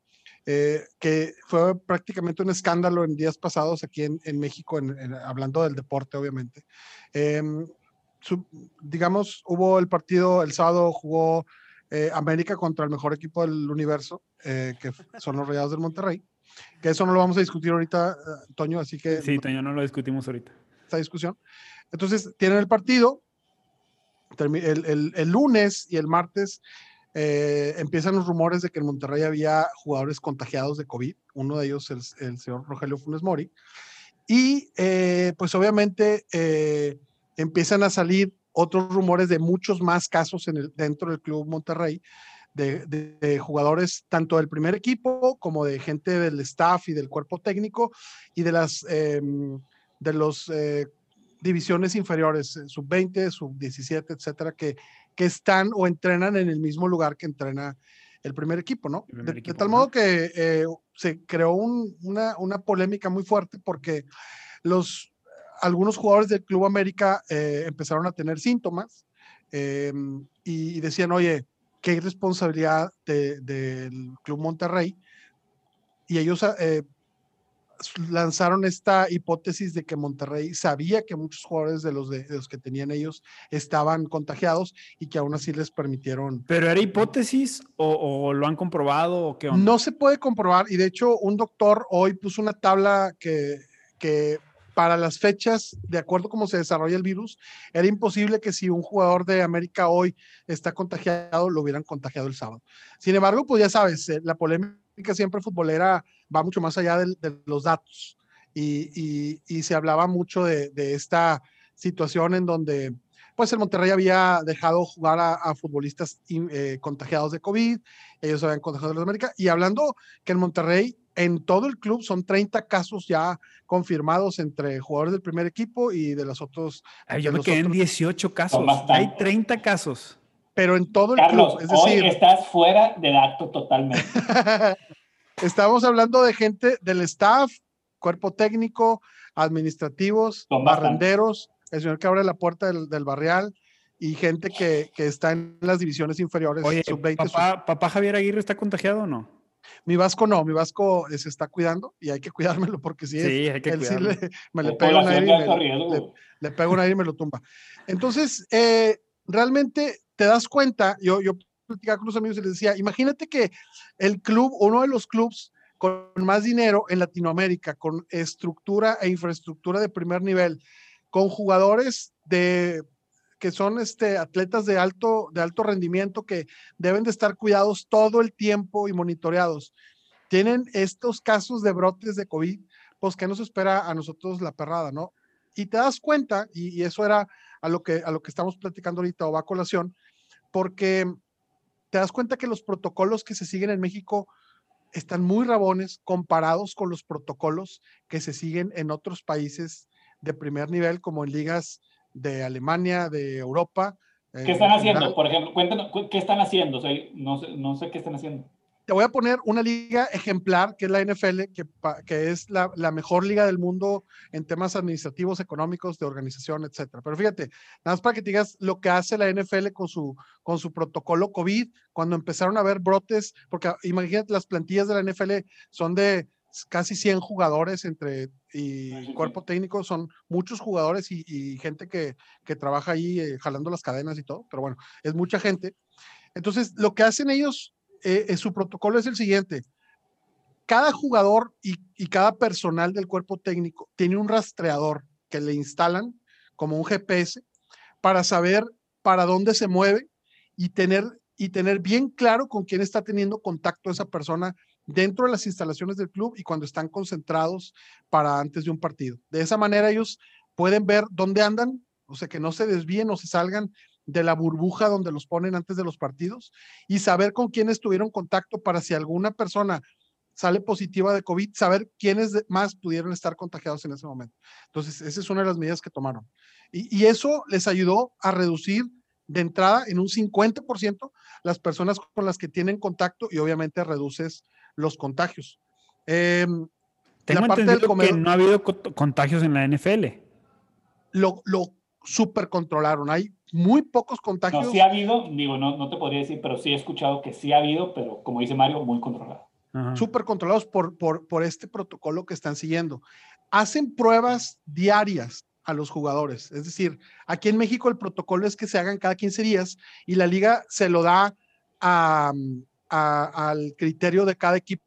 eh, que fue prácticamente un escándalo en días pasados aquí en, en México, en, hablando del deporte, obviamente. Em, digamos, hubo el partido, el sábado jugó eh, América contra el mejor equipo del universo, eh, que son los Rayados del Monterrey, que eso no lo vamos a discutir ahorita, Toño, así que... Sí, Toño, no lo discutimos ahorita. Esta discusión. Entonces, tienen el partido, el, el, el lunes y el martes eh, empiezan los rumores de que en Monterrey había jugadores contagiados de COVID, uno de ellos el, el señor Rogelio Funes Mori, y eh, pues obviamente eh, empiezan a salir otros rumores de muchos más casos en el, dentro del Club Monterrey, de, jugadores tanto del primer equipo como de gente del staff y del cuerpo técnico y de las em, de los divisiones inferiores, sub 20, sub 17, etcétera, que que están o entrenan en el mismo lugar que entrena el primer equipo, ¿no? de, tal modo que eh, se creó una, una, polémica muy fuerte porque los, algunos jugadores del Club América eh, empezaron a tener síntomas eh, y, decían, oye, qué irresponsabilidad del Club Monterrey. Y ellos lanzaron esta hipótesis de que Monterrey sabía que muchos jugadores de los, de, los que tenían ellos estaban contagiados y que aún así les permitieron. ¿Pero era hipótesis o, lo han comprobado o qué No se puede comprobar y de hecho un doctor hoy puso una tabla que, que para las fechas, de acuerdo a cómo se desarrolla el virus, era imposible que si un jugador de América hoy está contagiado, lo hubieran contagiado el sábado. Sin embargo, pues ya sabes, eh, la polémica siempre futbolera va mucho más allá de, los datos y, se hablaba mucho de, esta situación en donde pues el Monterrey había dejado jugar a, futbolistas eh, contagiados de COVID, ellos habían contagiado de la América, y hablando que en Monterrey, en todo el club, son 30 casos ya confirmados entre jugadores del primer equipo y de los otros. yo me quedé en 18 casos, hay 30 casos. Pero en todo el club, es decir. Hoy estás fuera del acto totalmente. *laughs* Estamos hablando de gente del staff, cuerpo técnico, administrativos, barrenderos, el señor que abre la puerta del, del barrial y gente que, que, está en las divisiones inferiores. Oye, papá, papá, Javier Aguirre está contagiado o no? Mi Vasco no, mi Vasco se está cuidando y hay que cuidármelo porque si sí, es, hay que cuidarlo. me le pega un aire y me, le, pega un aire y me lo tumba. Entonces, eh, realmente te das cuenta, yo, yo platicaba con los amigos y les decía, imagínate que el club, uno de los clubs con más dinero en Latinoamérica, con estructura e infraestructura de primer nivel, con jugadores de que son este, atletas de alto, de alto rendimiento que deben de estar cuidados todo el tiempo y monitoreados. Tienen estos casos de brotes de COVID, pues que nos espera a nosotros la perrada, ¿no? Y te das cuenta, y, eso era a lo, que, a lo que estamos platicando ahorita o va a colación, porque te das cuenta que los protocolos que se siguen en México están muy rabones comparados con los protocolos que se siguen en otros países de primer nivel, como en ligas de Alemania, de Europa. ¿Qué están haciendo? Por ejemplo, cuéntanos, ¿qué están haciendo? no, sé, no sé qué están haciendo te voy a poner una liga ejemplar, que es la NFL, que, que es la, la, mejor liga del mundo en temas administrativos, económicos, de organización, etcétera. Pero fíjate, nada más para que te digas lo que hace la NFL con su, con su protocolo COVID, cuando empezaron a haber brotes, porque imagínate, las plantillas de la NFL son de casi 100 jugadores entre y cuerpo técnico, son muchos jugadores y, gente que, que, trabaja ahí eh, jalando las cadenas y todo, pero bueno, es mucha gente. Entonces, lo que hacen ellos eh, su protocolo es el siguiente. Cada jugador y, cada personal del cuerpo técnico tiene un rastreador que le instalan como un GPS para saber para dónde se mueve y tener, y tener bien claro con quién está teniendo contacto esa persona dentro de las instalaciones del club y cuando están concentrados para antes de un partido. De esa manera ellos pueden ver dónde andan, o sea, que no se desvíen o se salgan de la burbuja donde los ponen antes de los partidos y saber con quiénes tuvieron contacto para si alguna persona sale positiva de COVID, saber quiénes más pudieron estar contagiados en ese momento. Entonces, esa es una de las medidas que tomaron. Y, eso les ayudó a reducir de entrada en un 50% las personas con las que tienen contacto y obviamente reduces los contagios. Eh, Tengo parte entendido que no ha habido contagios en la NFL. Lo, lo super controlaron. Hay muy pocos contagios. No, sí ha habido, digo, no, no te podría decir, pero sí he escuchado que sí ha habido, pero como dice Mario, muy controlado. Súper controlados por, por, por este protocolo que están siguiendo. Hacen pruebas diarias a los jugadores. Es decir, aquí en México el protocolo es que se hagan cada 15 días y la liga se lo da a, al criterio de cada equipo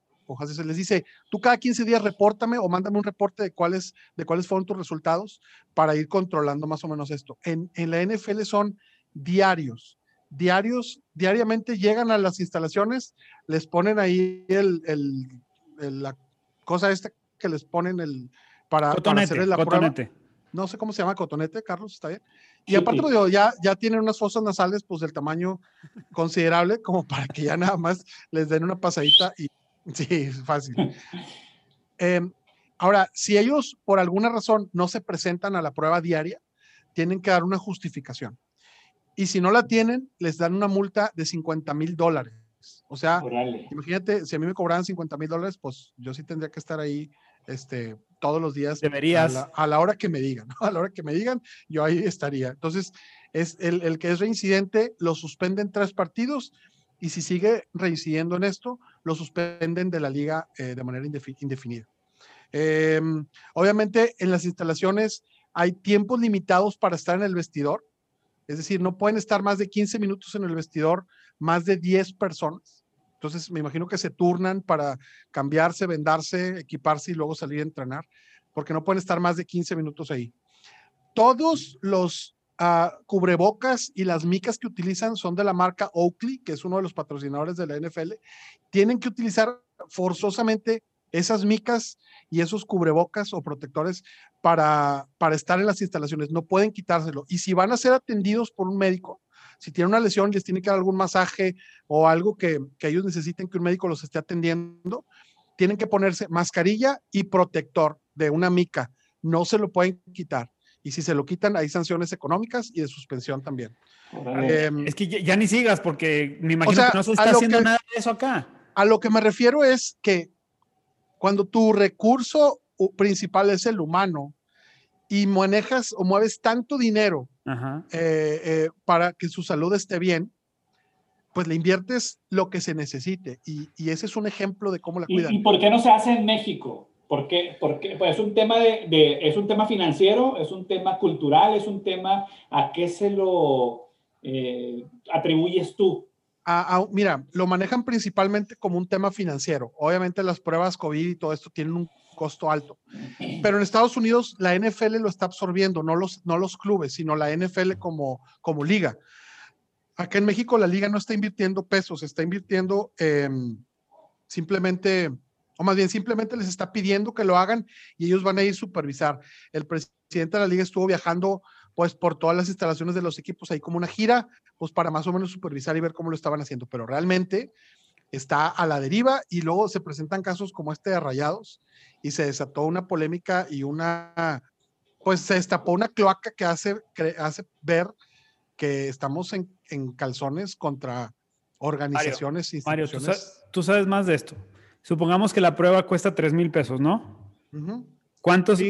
se les dice, tú cada 15 días repórtame o mándame un reporte de cuáles, de cuáles fueron tus resultados para ir controlando más o menos esto. En, en la NFL son diarios, diarios, diariamente llegan a las instalaciones, les ponen ahí el, el, la cosa esta que les ponen el, para, para hacer la prueba. No sé cómo se llama, cotonete, Carlos, ¿está bien? Y aparte, ya, ya tienen unas fosas nasales, pues del tamaño considerable, como para que ya nada más les den una pasadita y Sí, es fácil. Em, ahora, si ellos por alguna razón no se presentan a la prueba diaria, tienen que dar una justificación. Y si no la tienen, les dan una multa de 50 mil dólares. O sea, imagínate, si a mí me cobraran 50 mil dólares, pues yo sí tendría que estar ahí este, todos los días. Deberías. A la, hora que me digan, *laughs* a la hora que me digan, yo ahí estaría. Entonces, es el, el que es reincidente, lo suspenden tres partidos y si sigue reincidiendo en esto, lo suspenden de la liga eh, de manera indefinida. Em, obviamente en las instalaciones hay tiempos limitados para estar en el vestidor, es decir, no pueden estar más de 15 minutos en el vestidor más de 10 personas. Entonces me imagino que se turnan para cambiarse, vendarse, equiparse y luego salir a entrenar, porque no pueden estar más de 15 minutos ahí. Todos los cubrebocas y las micas que utilizan son de la marca Oakley, que es uno de los patrocinadores de la NFL. Tienen que utilizar forzosamente esas micas y esos cubrebocas o protectores para, para estar en las instalaciones. No pueden quitárselo. Y si van a ser atendidos por un médico, si tienen una lesión, les tiene que dar algún masaje o algo que, que ellos necesiten que un médico los esté atendiendo, tienen que ponerse mascarilla y protector de una mica. No se lo pueden quitar. Y si se lo quitan, hay sanciones económicas y de suspensión también. Em, es que ya, ni sigas, porque me imagino que no se está haciendo nada de eso acá. A lo que me refiero es que cuando tu recurso principal es el humano y manejas o mueves tanto dinero eh, eh, para que su salud esté bien, pues le inviertes lo que se necesite. Y, ese es un ejemplo de cómo la cuidan. ¿Y, por qué no se hace en México? ¿Por qué? Porque pues es, un tema de, es un tema financiero, es un tema cultural, es un tema a qué se lo eh, atribuyes tú. mira, lo manejan principalmente como un tema financiero. Obviamente las pruebas COVID y todo esto tienen un costo alto. Pero en Estados Unidos la NFL lo está absorbiendo, no los, no los clubes, sino la NFL como, como liga. Acá en México la liga no está invirtiendo pesos, está invirtiendo simplemente, o más bien simplemente les está pidiendo que lo hagan y ellos van a ir a supervisar. El presidente de la liga estuvo viajando pues por todas las instalaciones de los equipos ahí como una gira, pues para más o menos supervisar y ver cómo lo estaban haciendo, pero realmente está a la deriva y luego se presentan casos como este de Rayados y se desató una polémica y una, pues se destapó una cloaca que hace, que hace ver que estamos en, en calzones contra organizaciones, Mario, instituciones. tú, sabes, más de esto. Supongamos que la prueba cuesta 3 mil pesos, ¿no? ¿Cuántos,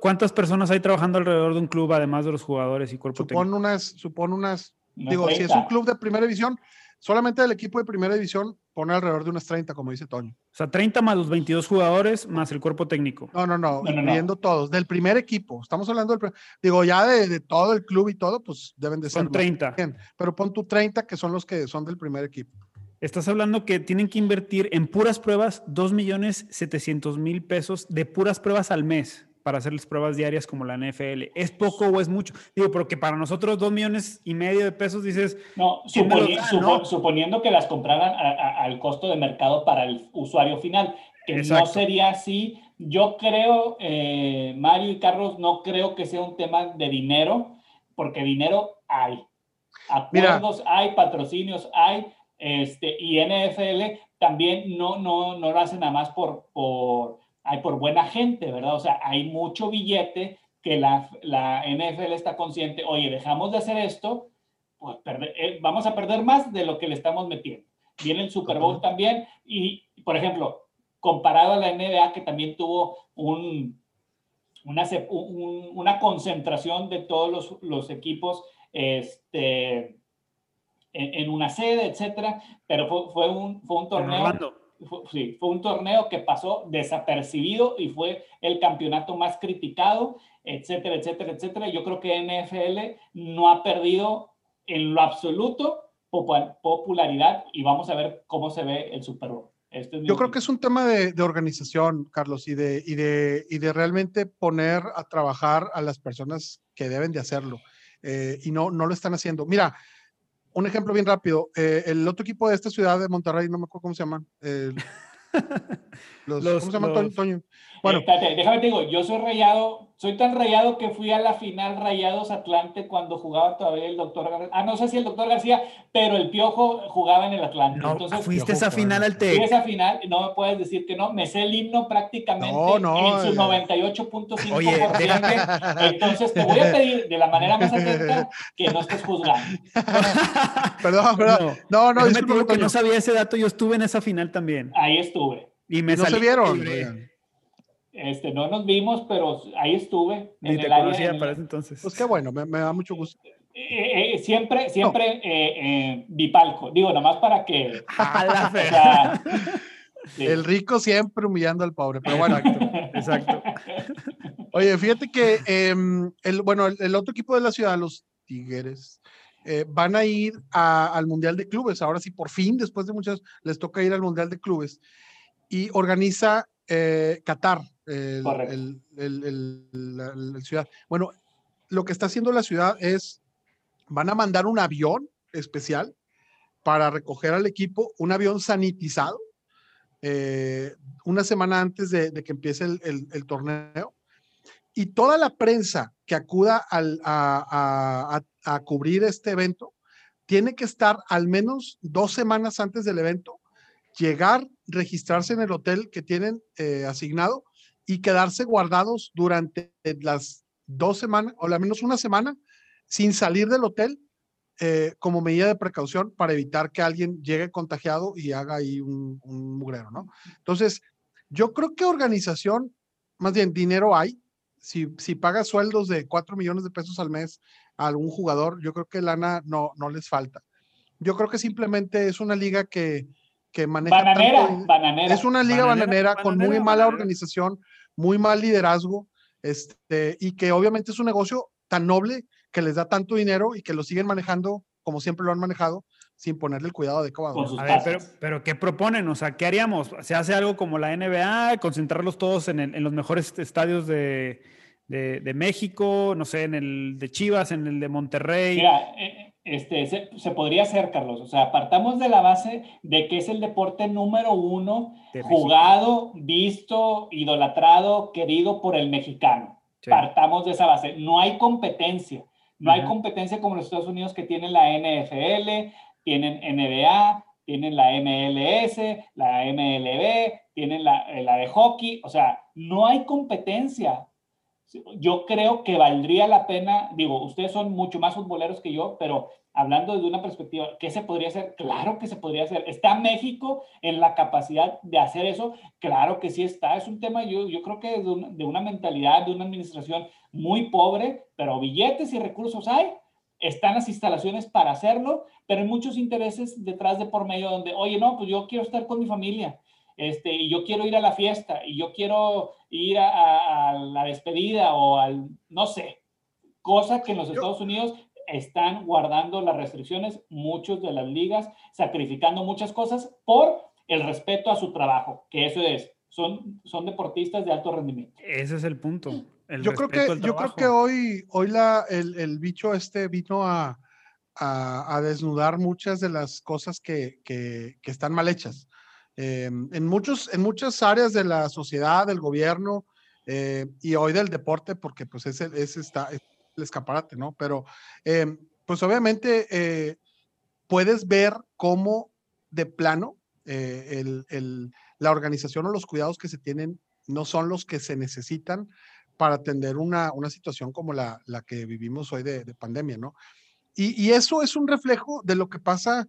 ¿Cuántas personas hay trabajando alrededor de un club, además de los jugadores y cuerpo supone Unas, supone unas, digo, si es un club de primera división, solamente el equipo de primera división pone alrededor de unas 30, como dice Toño. O sea, 30 más los 22 jugadores más el cuerpo técnico. No, no, no, incluyendo todos, del primer equipo. Estamos hablando del, digo, ya de, todo el club y todo, pues deben de ser. Son 30. pero pon tu 30 que son los que son del primer equipo. Estás hablando que tienen que invertir en puras pruebas 2 millones 700 mil pesos de puras pruebas al mes para hacerles pruebas diarias como la NFL. ¿Es poco o es mucho? Digo, pero que para nosotros dos millones y medio de pesos dices... No, suponiendo que las compraran al costo de mercado para el usuario final, que no sería así. Yo creo, eh, Mario y Carlos, no creo que sea un tema de dinero, porque dinero hay. Acuerdos hay, patrocinios hay, este, y NFL también no, no, no lo hacen nada más por, por hay por buena gente, ¿verdad? O sea, hay mucho billete que la, la NFL está consciente, oye, dejamos de hacer esto, pues eh, vamos a perder más de lo que le estamos metiendo. Viene el Super Bowl también y, por ejemplo, comparado a la NBA que también tuvo un, una, una concentración de todos los, los equipos este, en, una sede, etcétera, pero fue, fue un, fue un torneo fue, sí, fue un torneo que pasó desapercibido y fue el campeonato más criticado, etcétera, etcétera, etcétera. Yo creo que NFL no ha perdido en lo absoluto popularidad y vamos a ver cómo se ve el Super Bowl. Este Yo creo que es un tema de, organización, Carlos, y de, y, de, y de realmente poner a trabajar a las personas que deben de hacerlo. Eh, y no, no lo están haciendo. Mira, un ejemplo bien rápido. Eh, el otro equipo de esta ciudad de Monterrey, no me acuerdo cómo se llaman. *laughs* ¿Cómo se llaman, Toño? Bueno, déjame te digo, yo soy rayado, soy tan rayado que fui a la final Rayados Atlante cuando jugaba todavía el doctor García. Ah, no sé si el doctor García, pero el Piojo jugaba en el Atlante. No, Entonces, fuiste esa final al TEC. Fui esa final, no me puedes decir que no. Me sé el himno prácticamente en su 98.5%. Oye, Entonces te voy a pedir de la manera más atenta que no estés juzgando. *laughs* perdón, perdón. No, no, no, me que no sabía ese dato. Yo estuve en esa final también. Ahí estuve. Y me no se vieron. Este, no nos vimos, pero ahí estuve. Ni te conocía para ese entonces. Pues qué bueno, me, da mucho gusto. Eh, eh, eh, siempre, siempre bipalco. Digo, nomás para que. El rico siempre humillando al pobre, pero bueno. *laughs* Exacto. Oye, fíjate que em, el, bueno, el, otro equipo de la ciudad, los Tigres, van a ir al Mundial de Clubes. Ahora sí, por fin, después de muchas, les toca ir al Mundial de Clubes. Y organiza Qatar, el, la, ciudad. Bueno, lo que está haciendo la ciudad es, van a mandar un avión especial para recoger al equipo, un avión sanitizado eh, una semana antes de, que empiece el, torneo. Y toda la prensa que acuda a, cubrir este evento tiene que estar al menos dos semanas antes del evento, llegar, registrarse en el hotel que tienen eh, asignado y quedarse guardados durante las dos semanas, o al menos una semana, sin salir del hotel eh, como medida de precaución para evitar que alguien llegue contagiado y haga ahí un, un mugrero, ¿no? Entonces, yo creo que organización, más bien dinero hay. Si, si pagas sueldos de 4 millones de pesos al mes a algún jugador, yo creo que lana no, no les falta. Yo creo que simplemente es una liga que, que maneja. Bananera, bananera. Es una liga bananera, con muy mala organización, muy mal liderazgo, este, y que obviamente es un negocio tan noble que les da tanto dinero y que lo siguen manejando como siempre lo han manejado, sin ponerle el cuidado adecuado. A ver, pero, pero, ¿qué proponen? O sea, ¿qué haríamos? ¿Se hace algo como la NBA, concentrarlos todos en, en los mejores estadios de, de, México, no sé, en el de Chivas, en el de Monterrey? Mira, eh, este, se, se, podría hacer, Carlos. O sea, partamos de la base de que es el deporte número uno jugado, visto, idolatrado, querido por el mexicano. Partamos de esa base. No hay competencia. No hay competencia como los Estados Unidos que tienen la NFL, tienen NBA, tienen la MLS, la MLB, tienen la, la de hockey. O sea, no hay competencia. Yo creo que valdría la pena, digo, ustedes son mucho más futboleros que yo, pero hablando desde una perspectiva, ¿qué se podría hacer? Claro que se podría hacer. ¿Está México en la capacidad de hacer eso? Claro que sí está. Es un tema, yo, yo creo que de, de una mentalidad, de una administración muy pobre, pero billetes y recursos hay. Están las instalaciones para hacerlo, pero hay muchos intereses detrás de por medio donde, oye, no, pues yo quiero estar con mi familia. Este, y yo quiero ir a la fiesta, y yo quiero ir a, a la despedida o al, no sé, cosa que en los Estados Unidos están guardando las restricciones, muchos de las ligas, sacrificando muchas cosas por el respeto a su trabajo, que eso es, son, son deportistas de alto rendimiento. Ese es el punto. yo creo que, yo creo que hoy, hoy la, el, el bicho este vino a, a, a, desnudar muchas de las cosas que, que, que están mal hechas. Eh, en, muchos, en muchas áreas de la sociedad, del gobierno eh, y hoy del deporte, porque pues ese, ese está, el escaparate, ¿no? Pero, eh, pues obviamente eh, puedes ver cómo de plano eh, el, la organización o los cuidados que se tienen no son los que se necesitan para atender una, una situación como la, la que vivimos hoy de, pandemia, ¿no? Y, y, eso es un reflejo de lo que pasa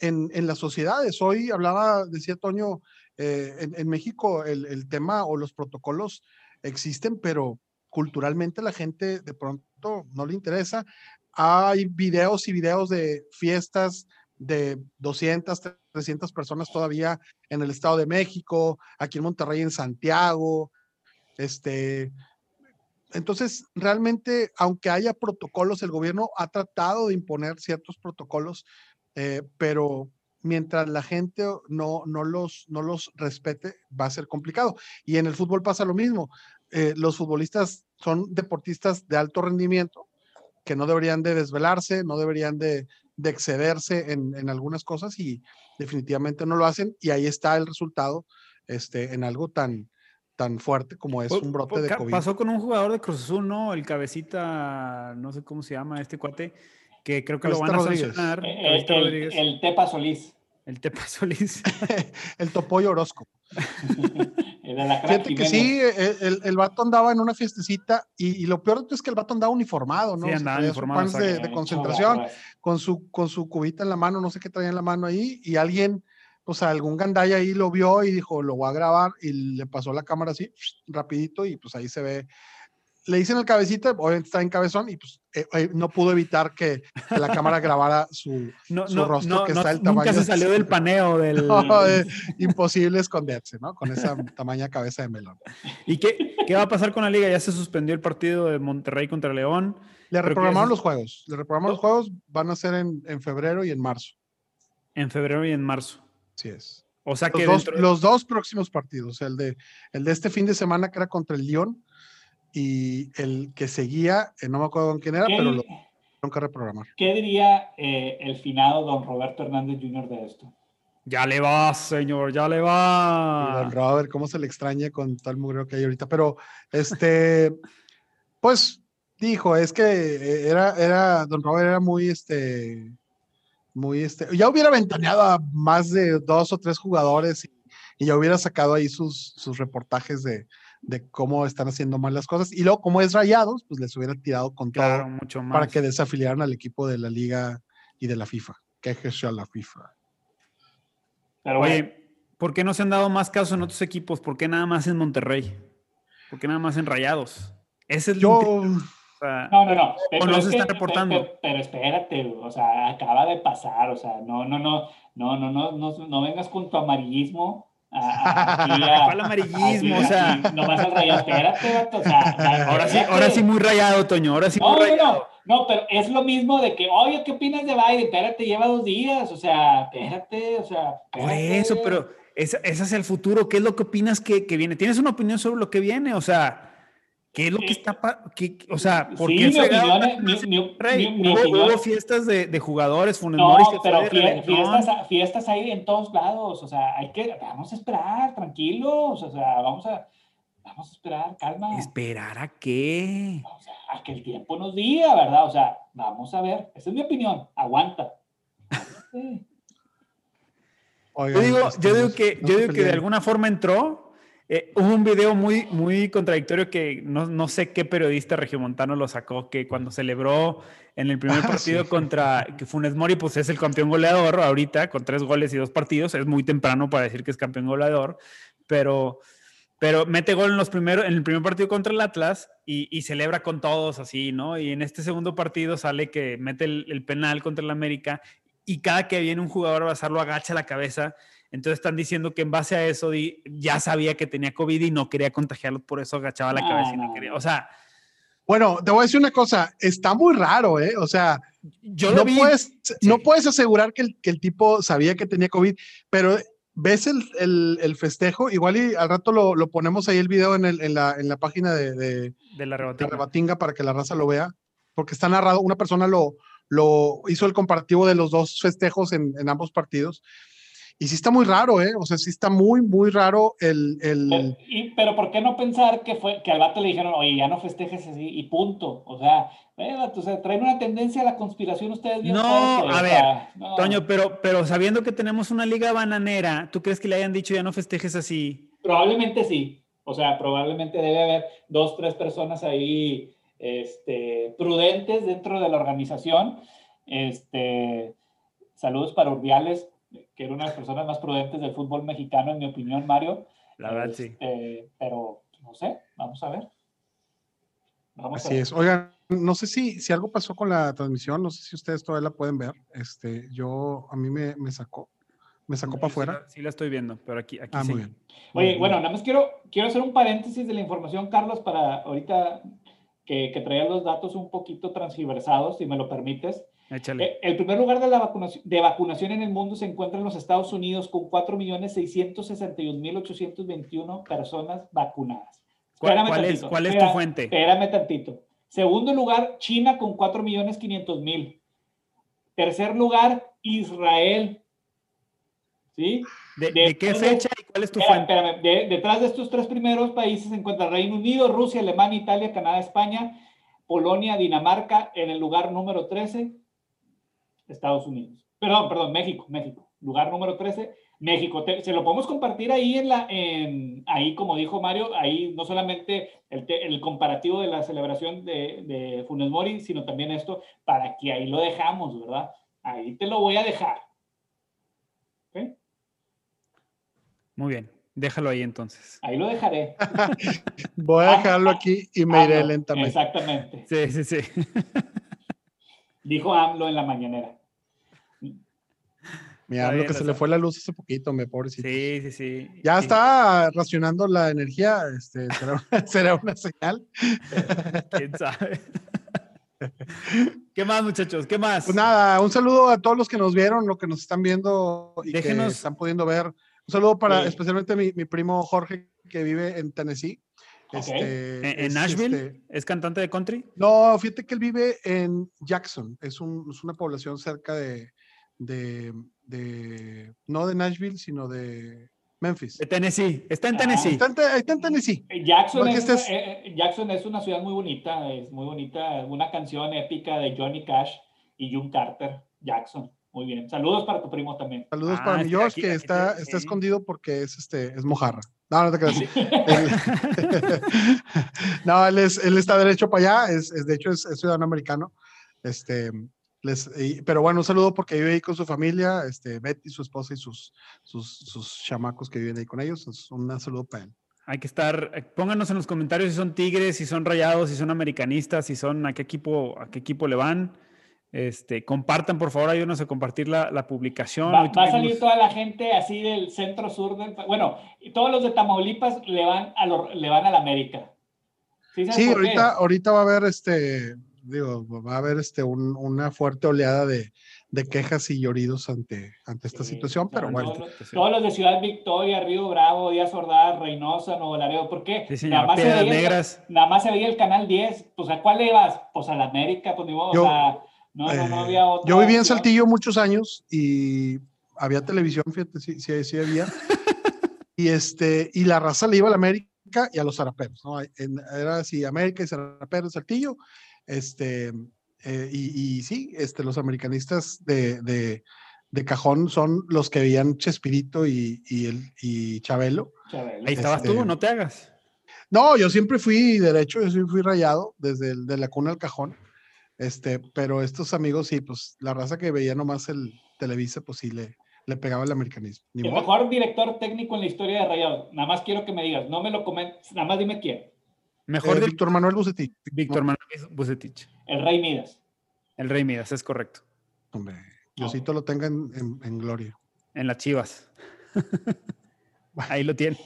en, en las sociedades. Hoy hablaba, decía Toño, en, en, México el, el tema o los protocolos existen, pero culturalmente la gente de pronto no le interesa. Hay videos y videos de fiestas de 200, 300 personas todavía en el Estado de México, aquí en Monterrey, en Santiago. Este, entonces, realmente, aunque haya protocolos, el gobierno ha tratado de imponer ciertos protocolos, eh, pero mientras la gente no, no, los, no los respete, va a ser complicado. Y en el fútbol pasa lo mismo. Eh, los futbolistas son deportistas de alto rendimiento que no deberían de desvelarse, no deberían de, excederse en, algunas cosas y definitivamente no lo hacen y ahí está el resultado este, en algo tan, tan fuerte como es un brote de COVID. Pasó con un jugador de Cruz Azul, ¿no? El cabecita, no sé cómo se llama este cuate, que creo que lo van a sancionar. Eh, el, el, Tepa Solís. El Tepa Solís. *laughs* el Topoyo Orozco. *laughs* Fíjate que sí, e, el, el, vato andaba en una fiestecita y, lo peor es que el vato andaba uniformado, ¿no? Sí, andaba uniformado. De, de, concentración, con su, con su cubita en la mano, no sé qué traía en la mano ahí, y alguien, o sea, algún gandaya ahí lo vio y dijo, lo voy a grabar, y le pasó la cámara así, rapidito, y pues ahí se ve le dicen el cabecita, obviamente está en cabezón y pues eh, eh, no pudo evitar que, la cámara *laughs* grabara su, su rostro que está el tamaño. Nunca se salió del paneo *laughs* del. imposible esconderse, ¿no? Con esa tamaña cabeza de melón. ¿Y qué, qué va a pasar con la liga? Ya se suspendió el partido de Monterrey contra León. Le reprogramaron los juegos. Le reprogramaron los juegos. Van a ser en, en, febrero y en marzo. En febrero y en marzo. Sí es. O sea que. Los, dos, los dos próximos partidos. El de, el de este fin de semana que era contra el León y el que seguía, eh, no me acuerdo con quién era, pero lo tuvieron que reprogramar. ¿Qué diría eh, el finado don Roberto Hernández Jr. de esto? Ya le va, señor, ya le va. don Robert, cómo se le extraña con todo el mugreo que hay ahorita. Pero, este, *laughs* pues, dijo, es que eh, era, era, don Robert era muy, este, muy, este, ya hubiera ventaneado a más de dos o tres jugadores y, y ya hubiera sacado ahí sus, sus reportajes de, de cómo están haciendo mal las cosas. Y luego, como es rayados, pues les hubiera tirado con Claro, todo mucho más. para que desafiliaran al equipo de la liga y de la FIFA. Que sea la FIFA. Pero bueno, Oye, ¿por qué no se han dado más casos en otros equipos? ¿Por qué nada más en Monterrey? ¿Por qué nada más en Rayados? Ese es el Yo, intriga, o sea, No, no, no. O no es se que- reportando. Pero, pero espérate, o sea, acaba de pasar, o sea, no, no, no, no, no, no, no, no vengas con tu amarillismo. A, a- a- ¿Cuál amarillismo? O sea- nomás al rayado, espérate, vato, o sea, *laughs* ahora sí, ahora sí muy rayado, Toño, ahora sí muy No, no, rayado. no, no, pero es lo mismo de que, oye, ¿qué opinas de Biden? Espérate, lleva dos días, o sea, espérate, o sea. Por eso, pero ese, ese es el futuro. ¿Qué es lo que opinas que, que viene? ¿Tienes una opinión sobre lo que viene? O sea, ¿qué es lo que está... pa- qué- o sea, ¿por Sí, qué mi opinión, es- mi, mi- Monterrey? mi- mi Hubo, opinión- hubo fiestas de, de jugadores, Funes No, pero fie- fiestas, fiestas hay en todos lados, o sea, hay que, vamos a esperar, tranquilos, o sea, vamos a, vamos a esperar, calma, ¿Esperar a qué? o sea, a que el tiempo nos diga, ¿verdad? O sea, vamos a ver, esa es mi opinión, aguanta. *laughs* Sí. Yo digo, este, yo digo que, yo digo que de alguna forma entró. Eh, hubo un video muy, muy contradictorio que no, no sé qué periodista regiomontano lo sacó, que cuando celebró en el primer Ah, partido sí. contra que Funes Mori, pues es el campeón goleador ahorita, con tres goles y dos partidos. Es muy temprano para decir que es campeón goleador, pero, pero mete gol en, los primeros, en el primer partido contra el Atlas y, y celebra con todos así, ¿no? Y en este segundo partido sale que mete el, el penal contra el América y cada que viene un jugador a abrazarlo agacha la cabeza. Entonces están diciendo que en base a eso di- ya sabía que tenía COVID y no quería contagiarlo, por eso agachaba la No, cabeza y no no, quería. no. O sea, Bueno, te voy a decir una cosa, está muy raro, ¿eh? O sea, yo no vi. puedes, no Sí. puedes asegurar que el, que el tipo sabía que tenía COVID, pero ves el, el- el festejo, igual y al rato lo, lo ponemos ahí el video en, en la, en la página de, de, de la rebatinga. Rebatinga para que la raza lo vea, porque está narrado, una persona lo, lo hizo el comparativo de los dos festejos en, en ambos partidos. Y sí está muy raro, ¿eh? O sea, sí está muy, muy raro el... el- Pero, y- pero ¿por qué no pensar que fue que al vato le dijeron, oye, ya no festejes así y punto? O sea, eh, o sea, traen una tendencia a la conspiración ustedes bien No, fuerte, a ver, sea, no. Toño, pero, pero sabiendo que tenemos una liga bananera, ¿tú crees que le hayan dicho ya no festejes así? Probablemente sí. O sea, probablemente debe haber dos, tres personas ahí este, prudentes dentro de la organización. Este, saludos para Urdiales, que era una de las personas más prudentes del fútbol mexicano, en mi opinión, Mario. La verdad, sí. Este, Pero, no sé, vamos a ver. Vamos a Así ver. es. Oigan, no sé si, si algo pasó con la transmisión, no sé si ustedes todavía la pueden ver. Este, yo, a mí me, me sacó, me sacó para Sí afuera. la- Sí, la estoy viendo, pero aquí, aquí Ah, sí. muy bien. Oye, bueno, nada más quiero, quiero hacer un paréntesis de la información, Carlos, para ahorita que, que traía los datos un poquito transgiversados, si me lo permites. Échale. Eh, El primer lugar de, la vacunación, de vacunación en el mundo se encuentra en los Estados Unidos con 4.661.821 personas vacunadas. ¿Cuál- Espérame cuál es- cuál es tu fuente? Espérame tantito. Segundo lugar, China con 4.500.000. Tercer lugar, Israel. ¿Sí? ¿De, qué fecha y cuál es tu Espera, fuente? espérame, de- detrás de estos tres primeros países se encuentra Reino Unido, Rusia, Alemania, Italia, Canadá, España, Polonia, Dinamarca, en el lugar número 13, Estados Unidos. Perdón, perdón, México, México. Lugar número 13, México. Te- se lo podemos compartir ahí en la, en, ahí como dijo Mario, ahí no solamente el, te- el comparativo de la celebración de, de Funes Mori, sino también esto, para que ahí lo dejamos, ¿verdad? Ahí te lo voy a dejar. ¿Ok? Muy bien, déjalo ahí entonces. Ahí lo dejaré. *laughs* Voy a dejarlo aquí y me iré AMLO, lentamente. Exactamente. Sí, sí, sí. Dijo AMLO en la mañanera. Mira, lo que se le fue la luz hace poquito, me pobrecito. Sí, sí, sí. Ya Sí. está racionando la energía, este, será, *laughs* será una señal. *laughs* ¿Quién sabe? *laughs* ¿Qué más, muchachos? ¿Qué más? Pues nada, un saludo a todos los que nos vieron, los que nos están viendo y que Déjenos- están pudiendo ver. Un saludo para Sí. especialmente mi, mi primo Jorge, que vive en Tennessee. Este, ¿En, en es, Nashville? este, ¿Es cantante de country? no, fíjate que él vive en Jackson, es, un- es una población cerca de, de, de, no de Nashville, sino de Memphis. De Tennessee. Está en Ah, Tennessee. Está en, Te- está en Tennessee. Jackson es, eh, Jackson es una ciudad muy bonita, es muy bonita, una canción épica de Johnny Cash y June Carter, Jackson. Muy bien. Saludos para tu primo también. Saludos Ah, para mi aquí- que aquí está, está escondido porque es, este, es mojarra. No, no te creas. Él- *laughs* no, él, es, él está derecho para allá, es, es- de hecho es, es ciudadano americano. Este, les, y- pero bueno, un saludo porque vive ahí con su familia, este, Betty, su esposa y sus, sus, sus chamacos que viven ahí con ellos. Es un saludo para él. Hay que estar, eh, pónganos en los comentarios si son tigres, si son rayados, si son americanistas, si son a qué equipo, a qué equipo le van. Este, compartan, por favor, ayúdenos a compartir la, la publicación. Va, a salir toda la gente así del centro sur del bueno, y todos los de Tamaulipas le van a lo- le van a la América. ¿Sí, Sí, ahorita, ahorita va a haber este, digo, va a haber este un- una fuerte oleada de, de quejas y lloridos ante, ante esta Sí, situación, pero no, bueno. no, Todos los de Ciudad Victoria, Río Bravo, Díaz Ordaz, Reynosa, Nuevo Laredo. ¿Por qué? Sí, señor. Nada más, se veía nada más se veía el canal 10. Pues ¿a cuál le ibas? Pues a la América, pues ni modo, Yo- o sea, no, no, no Eh, había otra. yo viví en. Saltillo muchos años y había televisión, fíjate, sí, sí, sí había. *laughs* y, este, y la raza le iba a la América y a los zaraperos, ¿no? En- era así, América y zaraperos, Saltillo. Este, eh, y, y sí, este, los americanistas de, de, de cajón son los que veían Chespirito y, y, el, y Chabelo. Chabelo. Ahí estabas Este- tú, no te hagas. No, yo siempre fui derecho, yo siempre fui rayado desde el, de la cuna al cajón. Este, pero estos amigos sí, pues la raza que veía nomás el Televisa, pues sí le, le pegaba el americanismo. Ni El modo. mejor director técnico en la historia de Rayados. Nada más quiero que me digas, no me lo comentes, nada más dime quién. Mejor Eh, Víctor Manuel Bucetich. Víctor Manuel Bucetich. El Rey Midas. El Rey Midas, es correcto. Hombre, Diosito lo tenga en, en- en gloria. En las chivas. *laughs* Ahí lo tiene.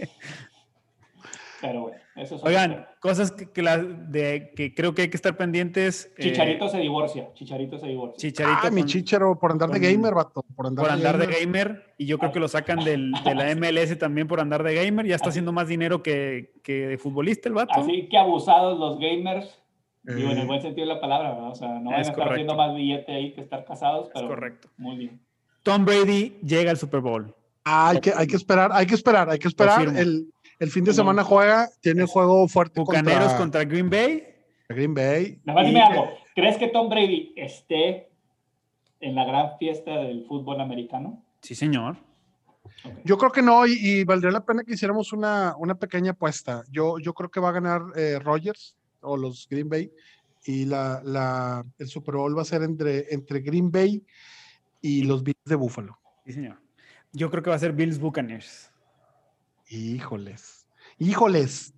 Pero bueno, eso es otro Oigan, cosas que, que la- de, que creo que hay que estar pendientes. eh, Chicharito se divorcia. Chicharito se divorcia. Chicharito Ah, mi chichero, por andar de gamer, vato. Por andar, por andar de gamer. gamer y yo creo que lo sacan del, de la *laughs* MLS también por andar de gamer. Ya está haciendo más dinero que, que de futbolista el vato. Así que abusados los gamers. Digo, en Eh, el buen sentido de la palabra, ¿verdad? O sea, no van a Es estar correcto. haciendo más billete ahí que estar casados, Es pero correcto. muy bien. Tom Brady llega al Super Bowl. ah, hay, que, hay que esperar, hay que esperar, hay que esperar. El, el fin de semana juega, tiene juego fuerte Bucaneros contra, contra Green Bay. Green Bay. Nada más y- dime algo. ¿Crees que Tom Brady esté en la gran fiesta del fútbol americano? Sí, señor. Yo creo que no, y, y valdría la pena que hiciéramos una, una pequeña apuesta. Yo, yo creo que va a ganar eh, Rogers o los Green Bay, y la, la, el Super Bowl va a ser entre, entre Green Bay y los Bills de Buffalo. Sí, señor. Yo creo que va a ser Bills Buccaneers. Híjoles, híjoles.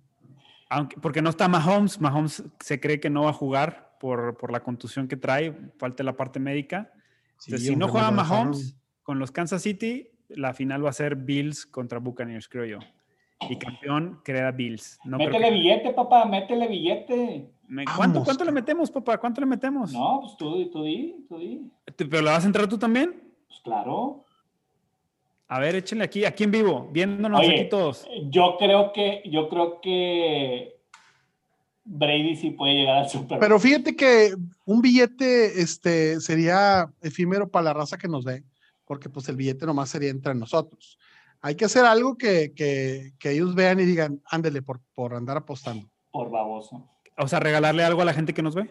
Aunque, porque no está Mahomes. Mahomes se cree que no va a jugar por, por la contusión que trae. Falta la parte médica. Sí, Entonces, si no juega. Mahomes con los Kansas City, la final va a ser Bills contra Buccaneers, creo yo. Y campeón crea Bills. No métele que- billete, papá, métele billete. Me- ¿Cuánto, ¿Cuánto le metemos, papá? ¿Cuánto le metemos? No, pues tú, tú di, tú di. ¿Pero la vas a entrar tú también? Pues claro. A ver, échenle aquí, aquí en vivo, viéndonos Oye, aquí todos. Yo creo que, yo creo que Brady sí puede llegar al Super Bowl. Pero fíjate que un billete este, sería efímero para la raza que nos ve, porque pues el billete nomás sería entre nosotros. Hay que hacer algo que, que, que ellos vean y digan, ándele por, por andar apostando. Por baboso. O sea, regalarle algo a la gente que nos ve.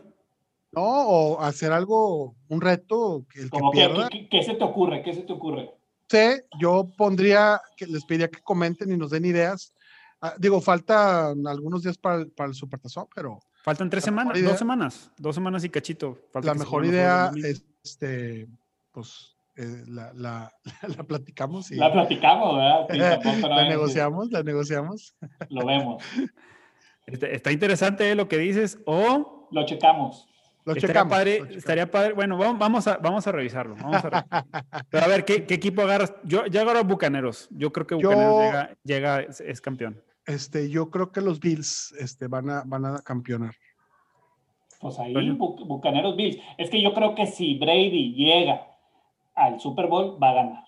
¿No? O hacer algo, un reto, que el que pierda. ¿qué, qué se te ocurre? ¿Qué se te ocurre? Sé, yo pondría, que les pediría que comenten y nos den ideas. Ah, digo, faltan algunos días para el, para el Supertazón, pero Faltan tres semanas, idea- dos semanas, dos semanas y cachito. Falta la mejor idea este, pues, eh, la, la, *laughs* la platicamos y La platicamos, ¿verdad? Sí, *laughs* la es- negociamos, la negociamos. Lo vemos. Está, está interesante eh, lo que dices. O Lo checamos. Lo estaría checamos. padre, lo checamos. estaría padre. Bueno, vamos, vamos a, vamos a revisarlo. Vamos a Pero a ver, ¿qué, qué equipo agarras? Yo ya agarro a Bucaneros. Yo creo que Yo- Bucaneros llega, llega es, es campeón. Este, yo creo que los Bills este, van, a, van a campeonar. Pues ahí. Bu- Bucaneros Bills. Es que yo creo que si Brady llega al Super Bowl, va a ganar.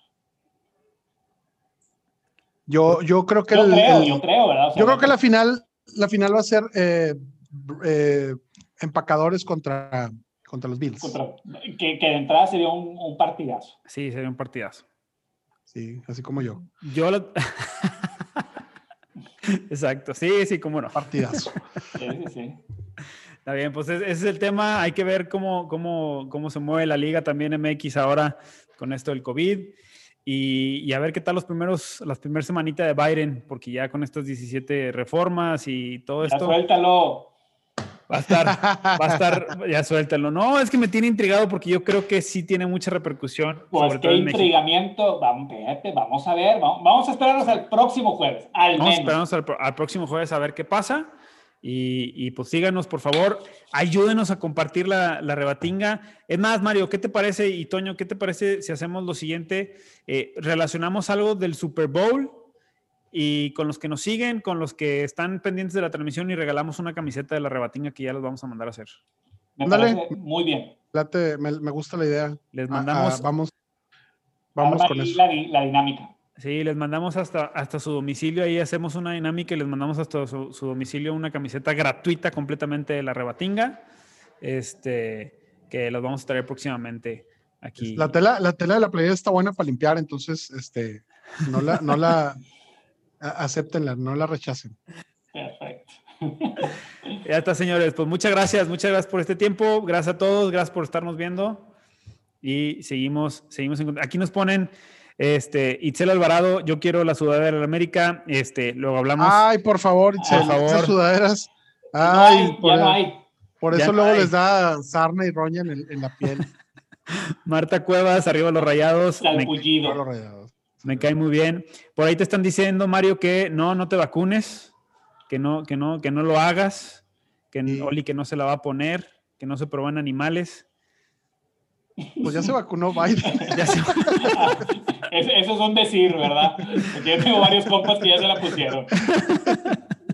Yo, yo creo que Yo el- creo, el- yo creo, ¿verdad? O sea, yo creo que la final, la final va a ser eh, eh, empacadores contra, contra los Bills. Contra- que, que de entrada sería un, un partidazo. Sí, sería un partidazo. Sí, así como yo. Yo lo... *laughs* Exacto, sí, sí, cómo no. Partidazo. Sí, sí, sí. Está bien, pues ese ese es el tema. Hay que ver cómo, cómo, cómo se mueve la liga también MX ahora con esto del COVID. Y, y a ver qué tal los primeros, las primeras semanitas de Biden, porque ya con estas 17 reformas y todo Ya esto suéltalo. Va a estar, va a estar, *laughs* ya suéltalo. No, es que me tiene intrigado porque yo creo que sí tiene mucha repercusión. Pues qué intrigamiento. Vamos, espérate, vamos a ver. Vamos, vamos a esperarnos al próximo jueves. Al Vamos a menos. esperarnos al próximo jueves a ver qué pasa. Y, y, pues síganos, por favor. Ayúdenos a compartir la, la rebatinga. Es más, Mario, ¿qué te parece? Y Toño, ¿qué te parece si hacemos lo siguiente? Eh, relacionamos algo del Super Bowl y con los que nos siguen, con los que están pendientes de la transmisión y regalamos una camiseta de la rebatinga que ya los vamos a mandar a hacer. Me Ándale. parece muy bien. Late, me, me gusta la idea. Les Ah, mandamos, ah, vamos vamos Arma con eso. La, la dinámica. sí, les mandamos hasta, hasta su domicilio. Ahí hacemos una dinámica y les mandamos hasta su, su domicilio una camiseta gratuita completamente de la rebatinga. Este, que los vamos a traer próximamente aquí. La tela, la tela de la playera está buena para limpiar, entonces este, no la, no la *laughs* acéptenla, no la rechacen. Perfecto. *laughs* Ya está, señores. Pues muchas gracias, muchas gracias por este tiempo. Gracias a todos, gracias por estarnos viendo. Y seguimos, seguimos en. Aquí nos ponen, este, Itzel Alvarado, yo quiero la sudadera de la América. Este, luego hablamos. Ay, por favor, Itzel, Por favor. esas sudaderas. No Ay, hay, por, ya no hay. por Ya eso no luego hay. les da sarna y roña en, el- en la piel. *laughs* Marta Cuevas, arriba los rayados. Me, los rayados. Me cae muy bien. Por ahí te están diciendo, Mario, que no, no te vacunes, que no, que no, que no lo hagas, que Sí. Oli que no se la va a poner, que no se prueban animales. Pues ya se vacunó Biden. *laughs* Ya se- *laughs* Es- eso es un decir, ¿verdad? Porque yo tengo varios compas que ya se la pusieron.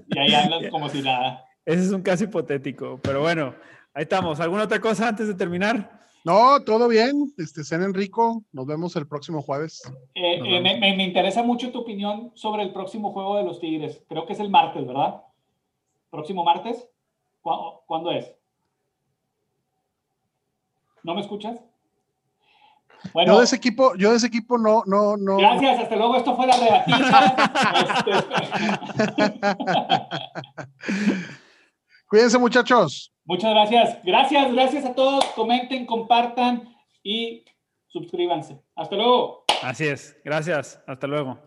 Y ahí andan como si nada. Ese es un caso hipotético, pero bueno, ahí estamos. ¿Alguna otra cosa antes de terminar? No, todo bien. Este, cenen rico. Nos vemos el próximo jueves. Eh, eh, me, vemos. me- me interesa mucho tu opinión sobre el próximo juego de los Tigres. Creo que es el martes, ¿verdad? ¿Próximo martes? ¿Cu- ¿Cuándo es? ¿No me escuchas? Bueno, Yo de ese equipo, yo de ese equipo no, no, no. gracias, hasta luego. Esto fue la rebatida. *laughs* Este, *laughs* Cuídense, muchachos. muchas gracias. Gracias, gracias a todos. Comenten, compartan y suscríbanse. Hasta luego. Así es. Gracias. Hasta luego.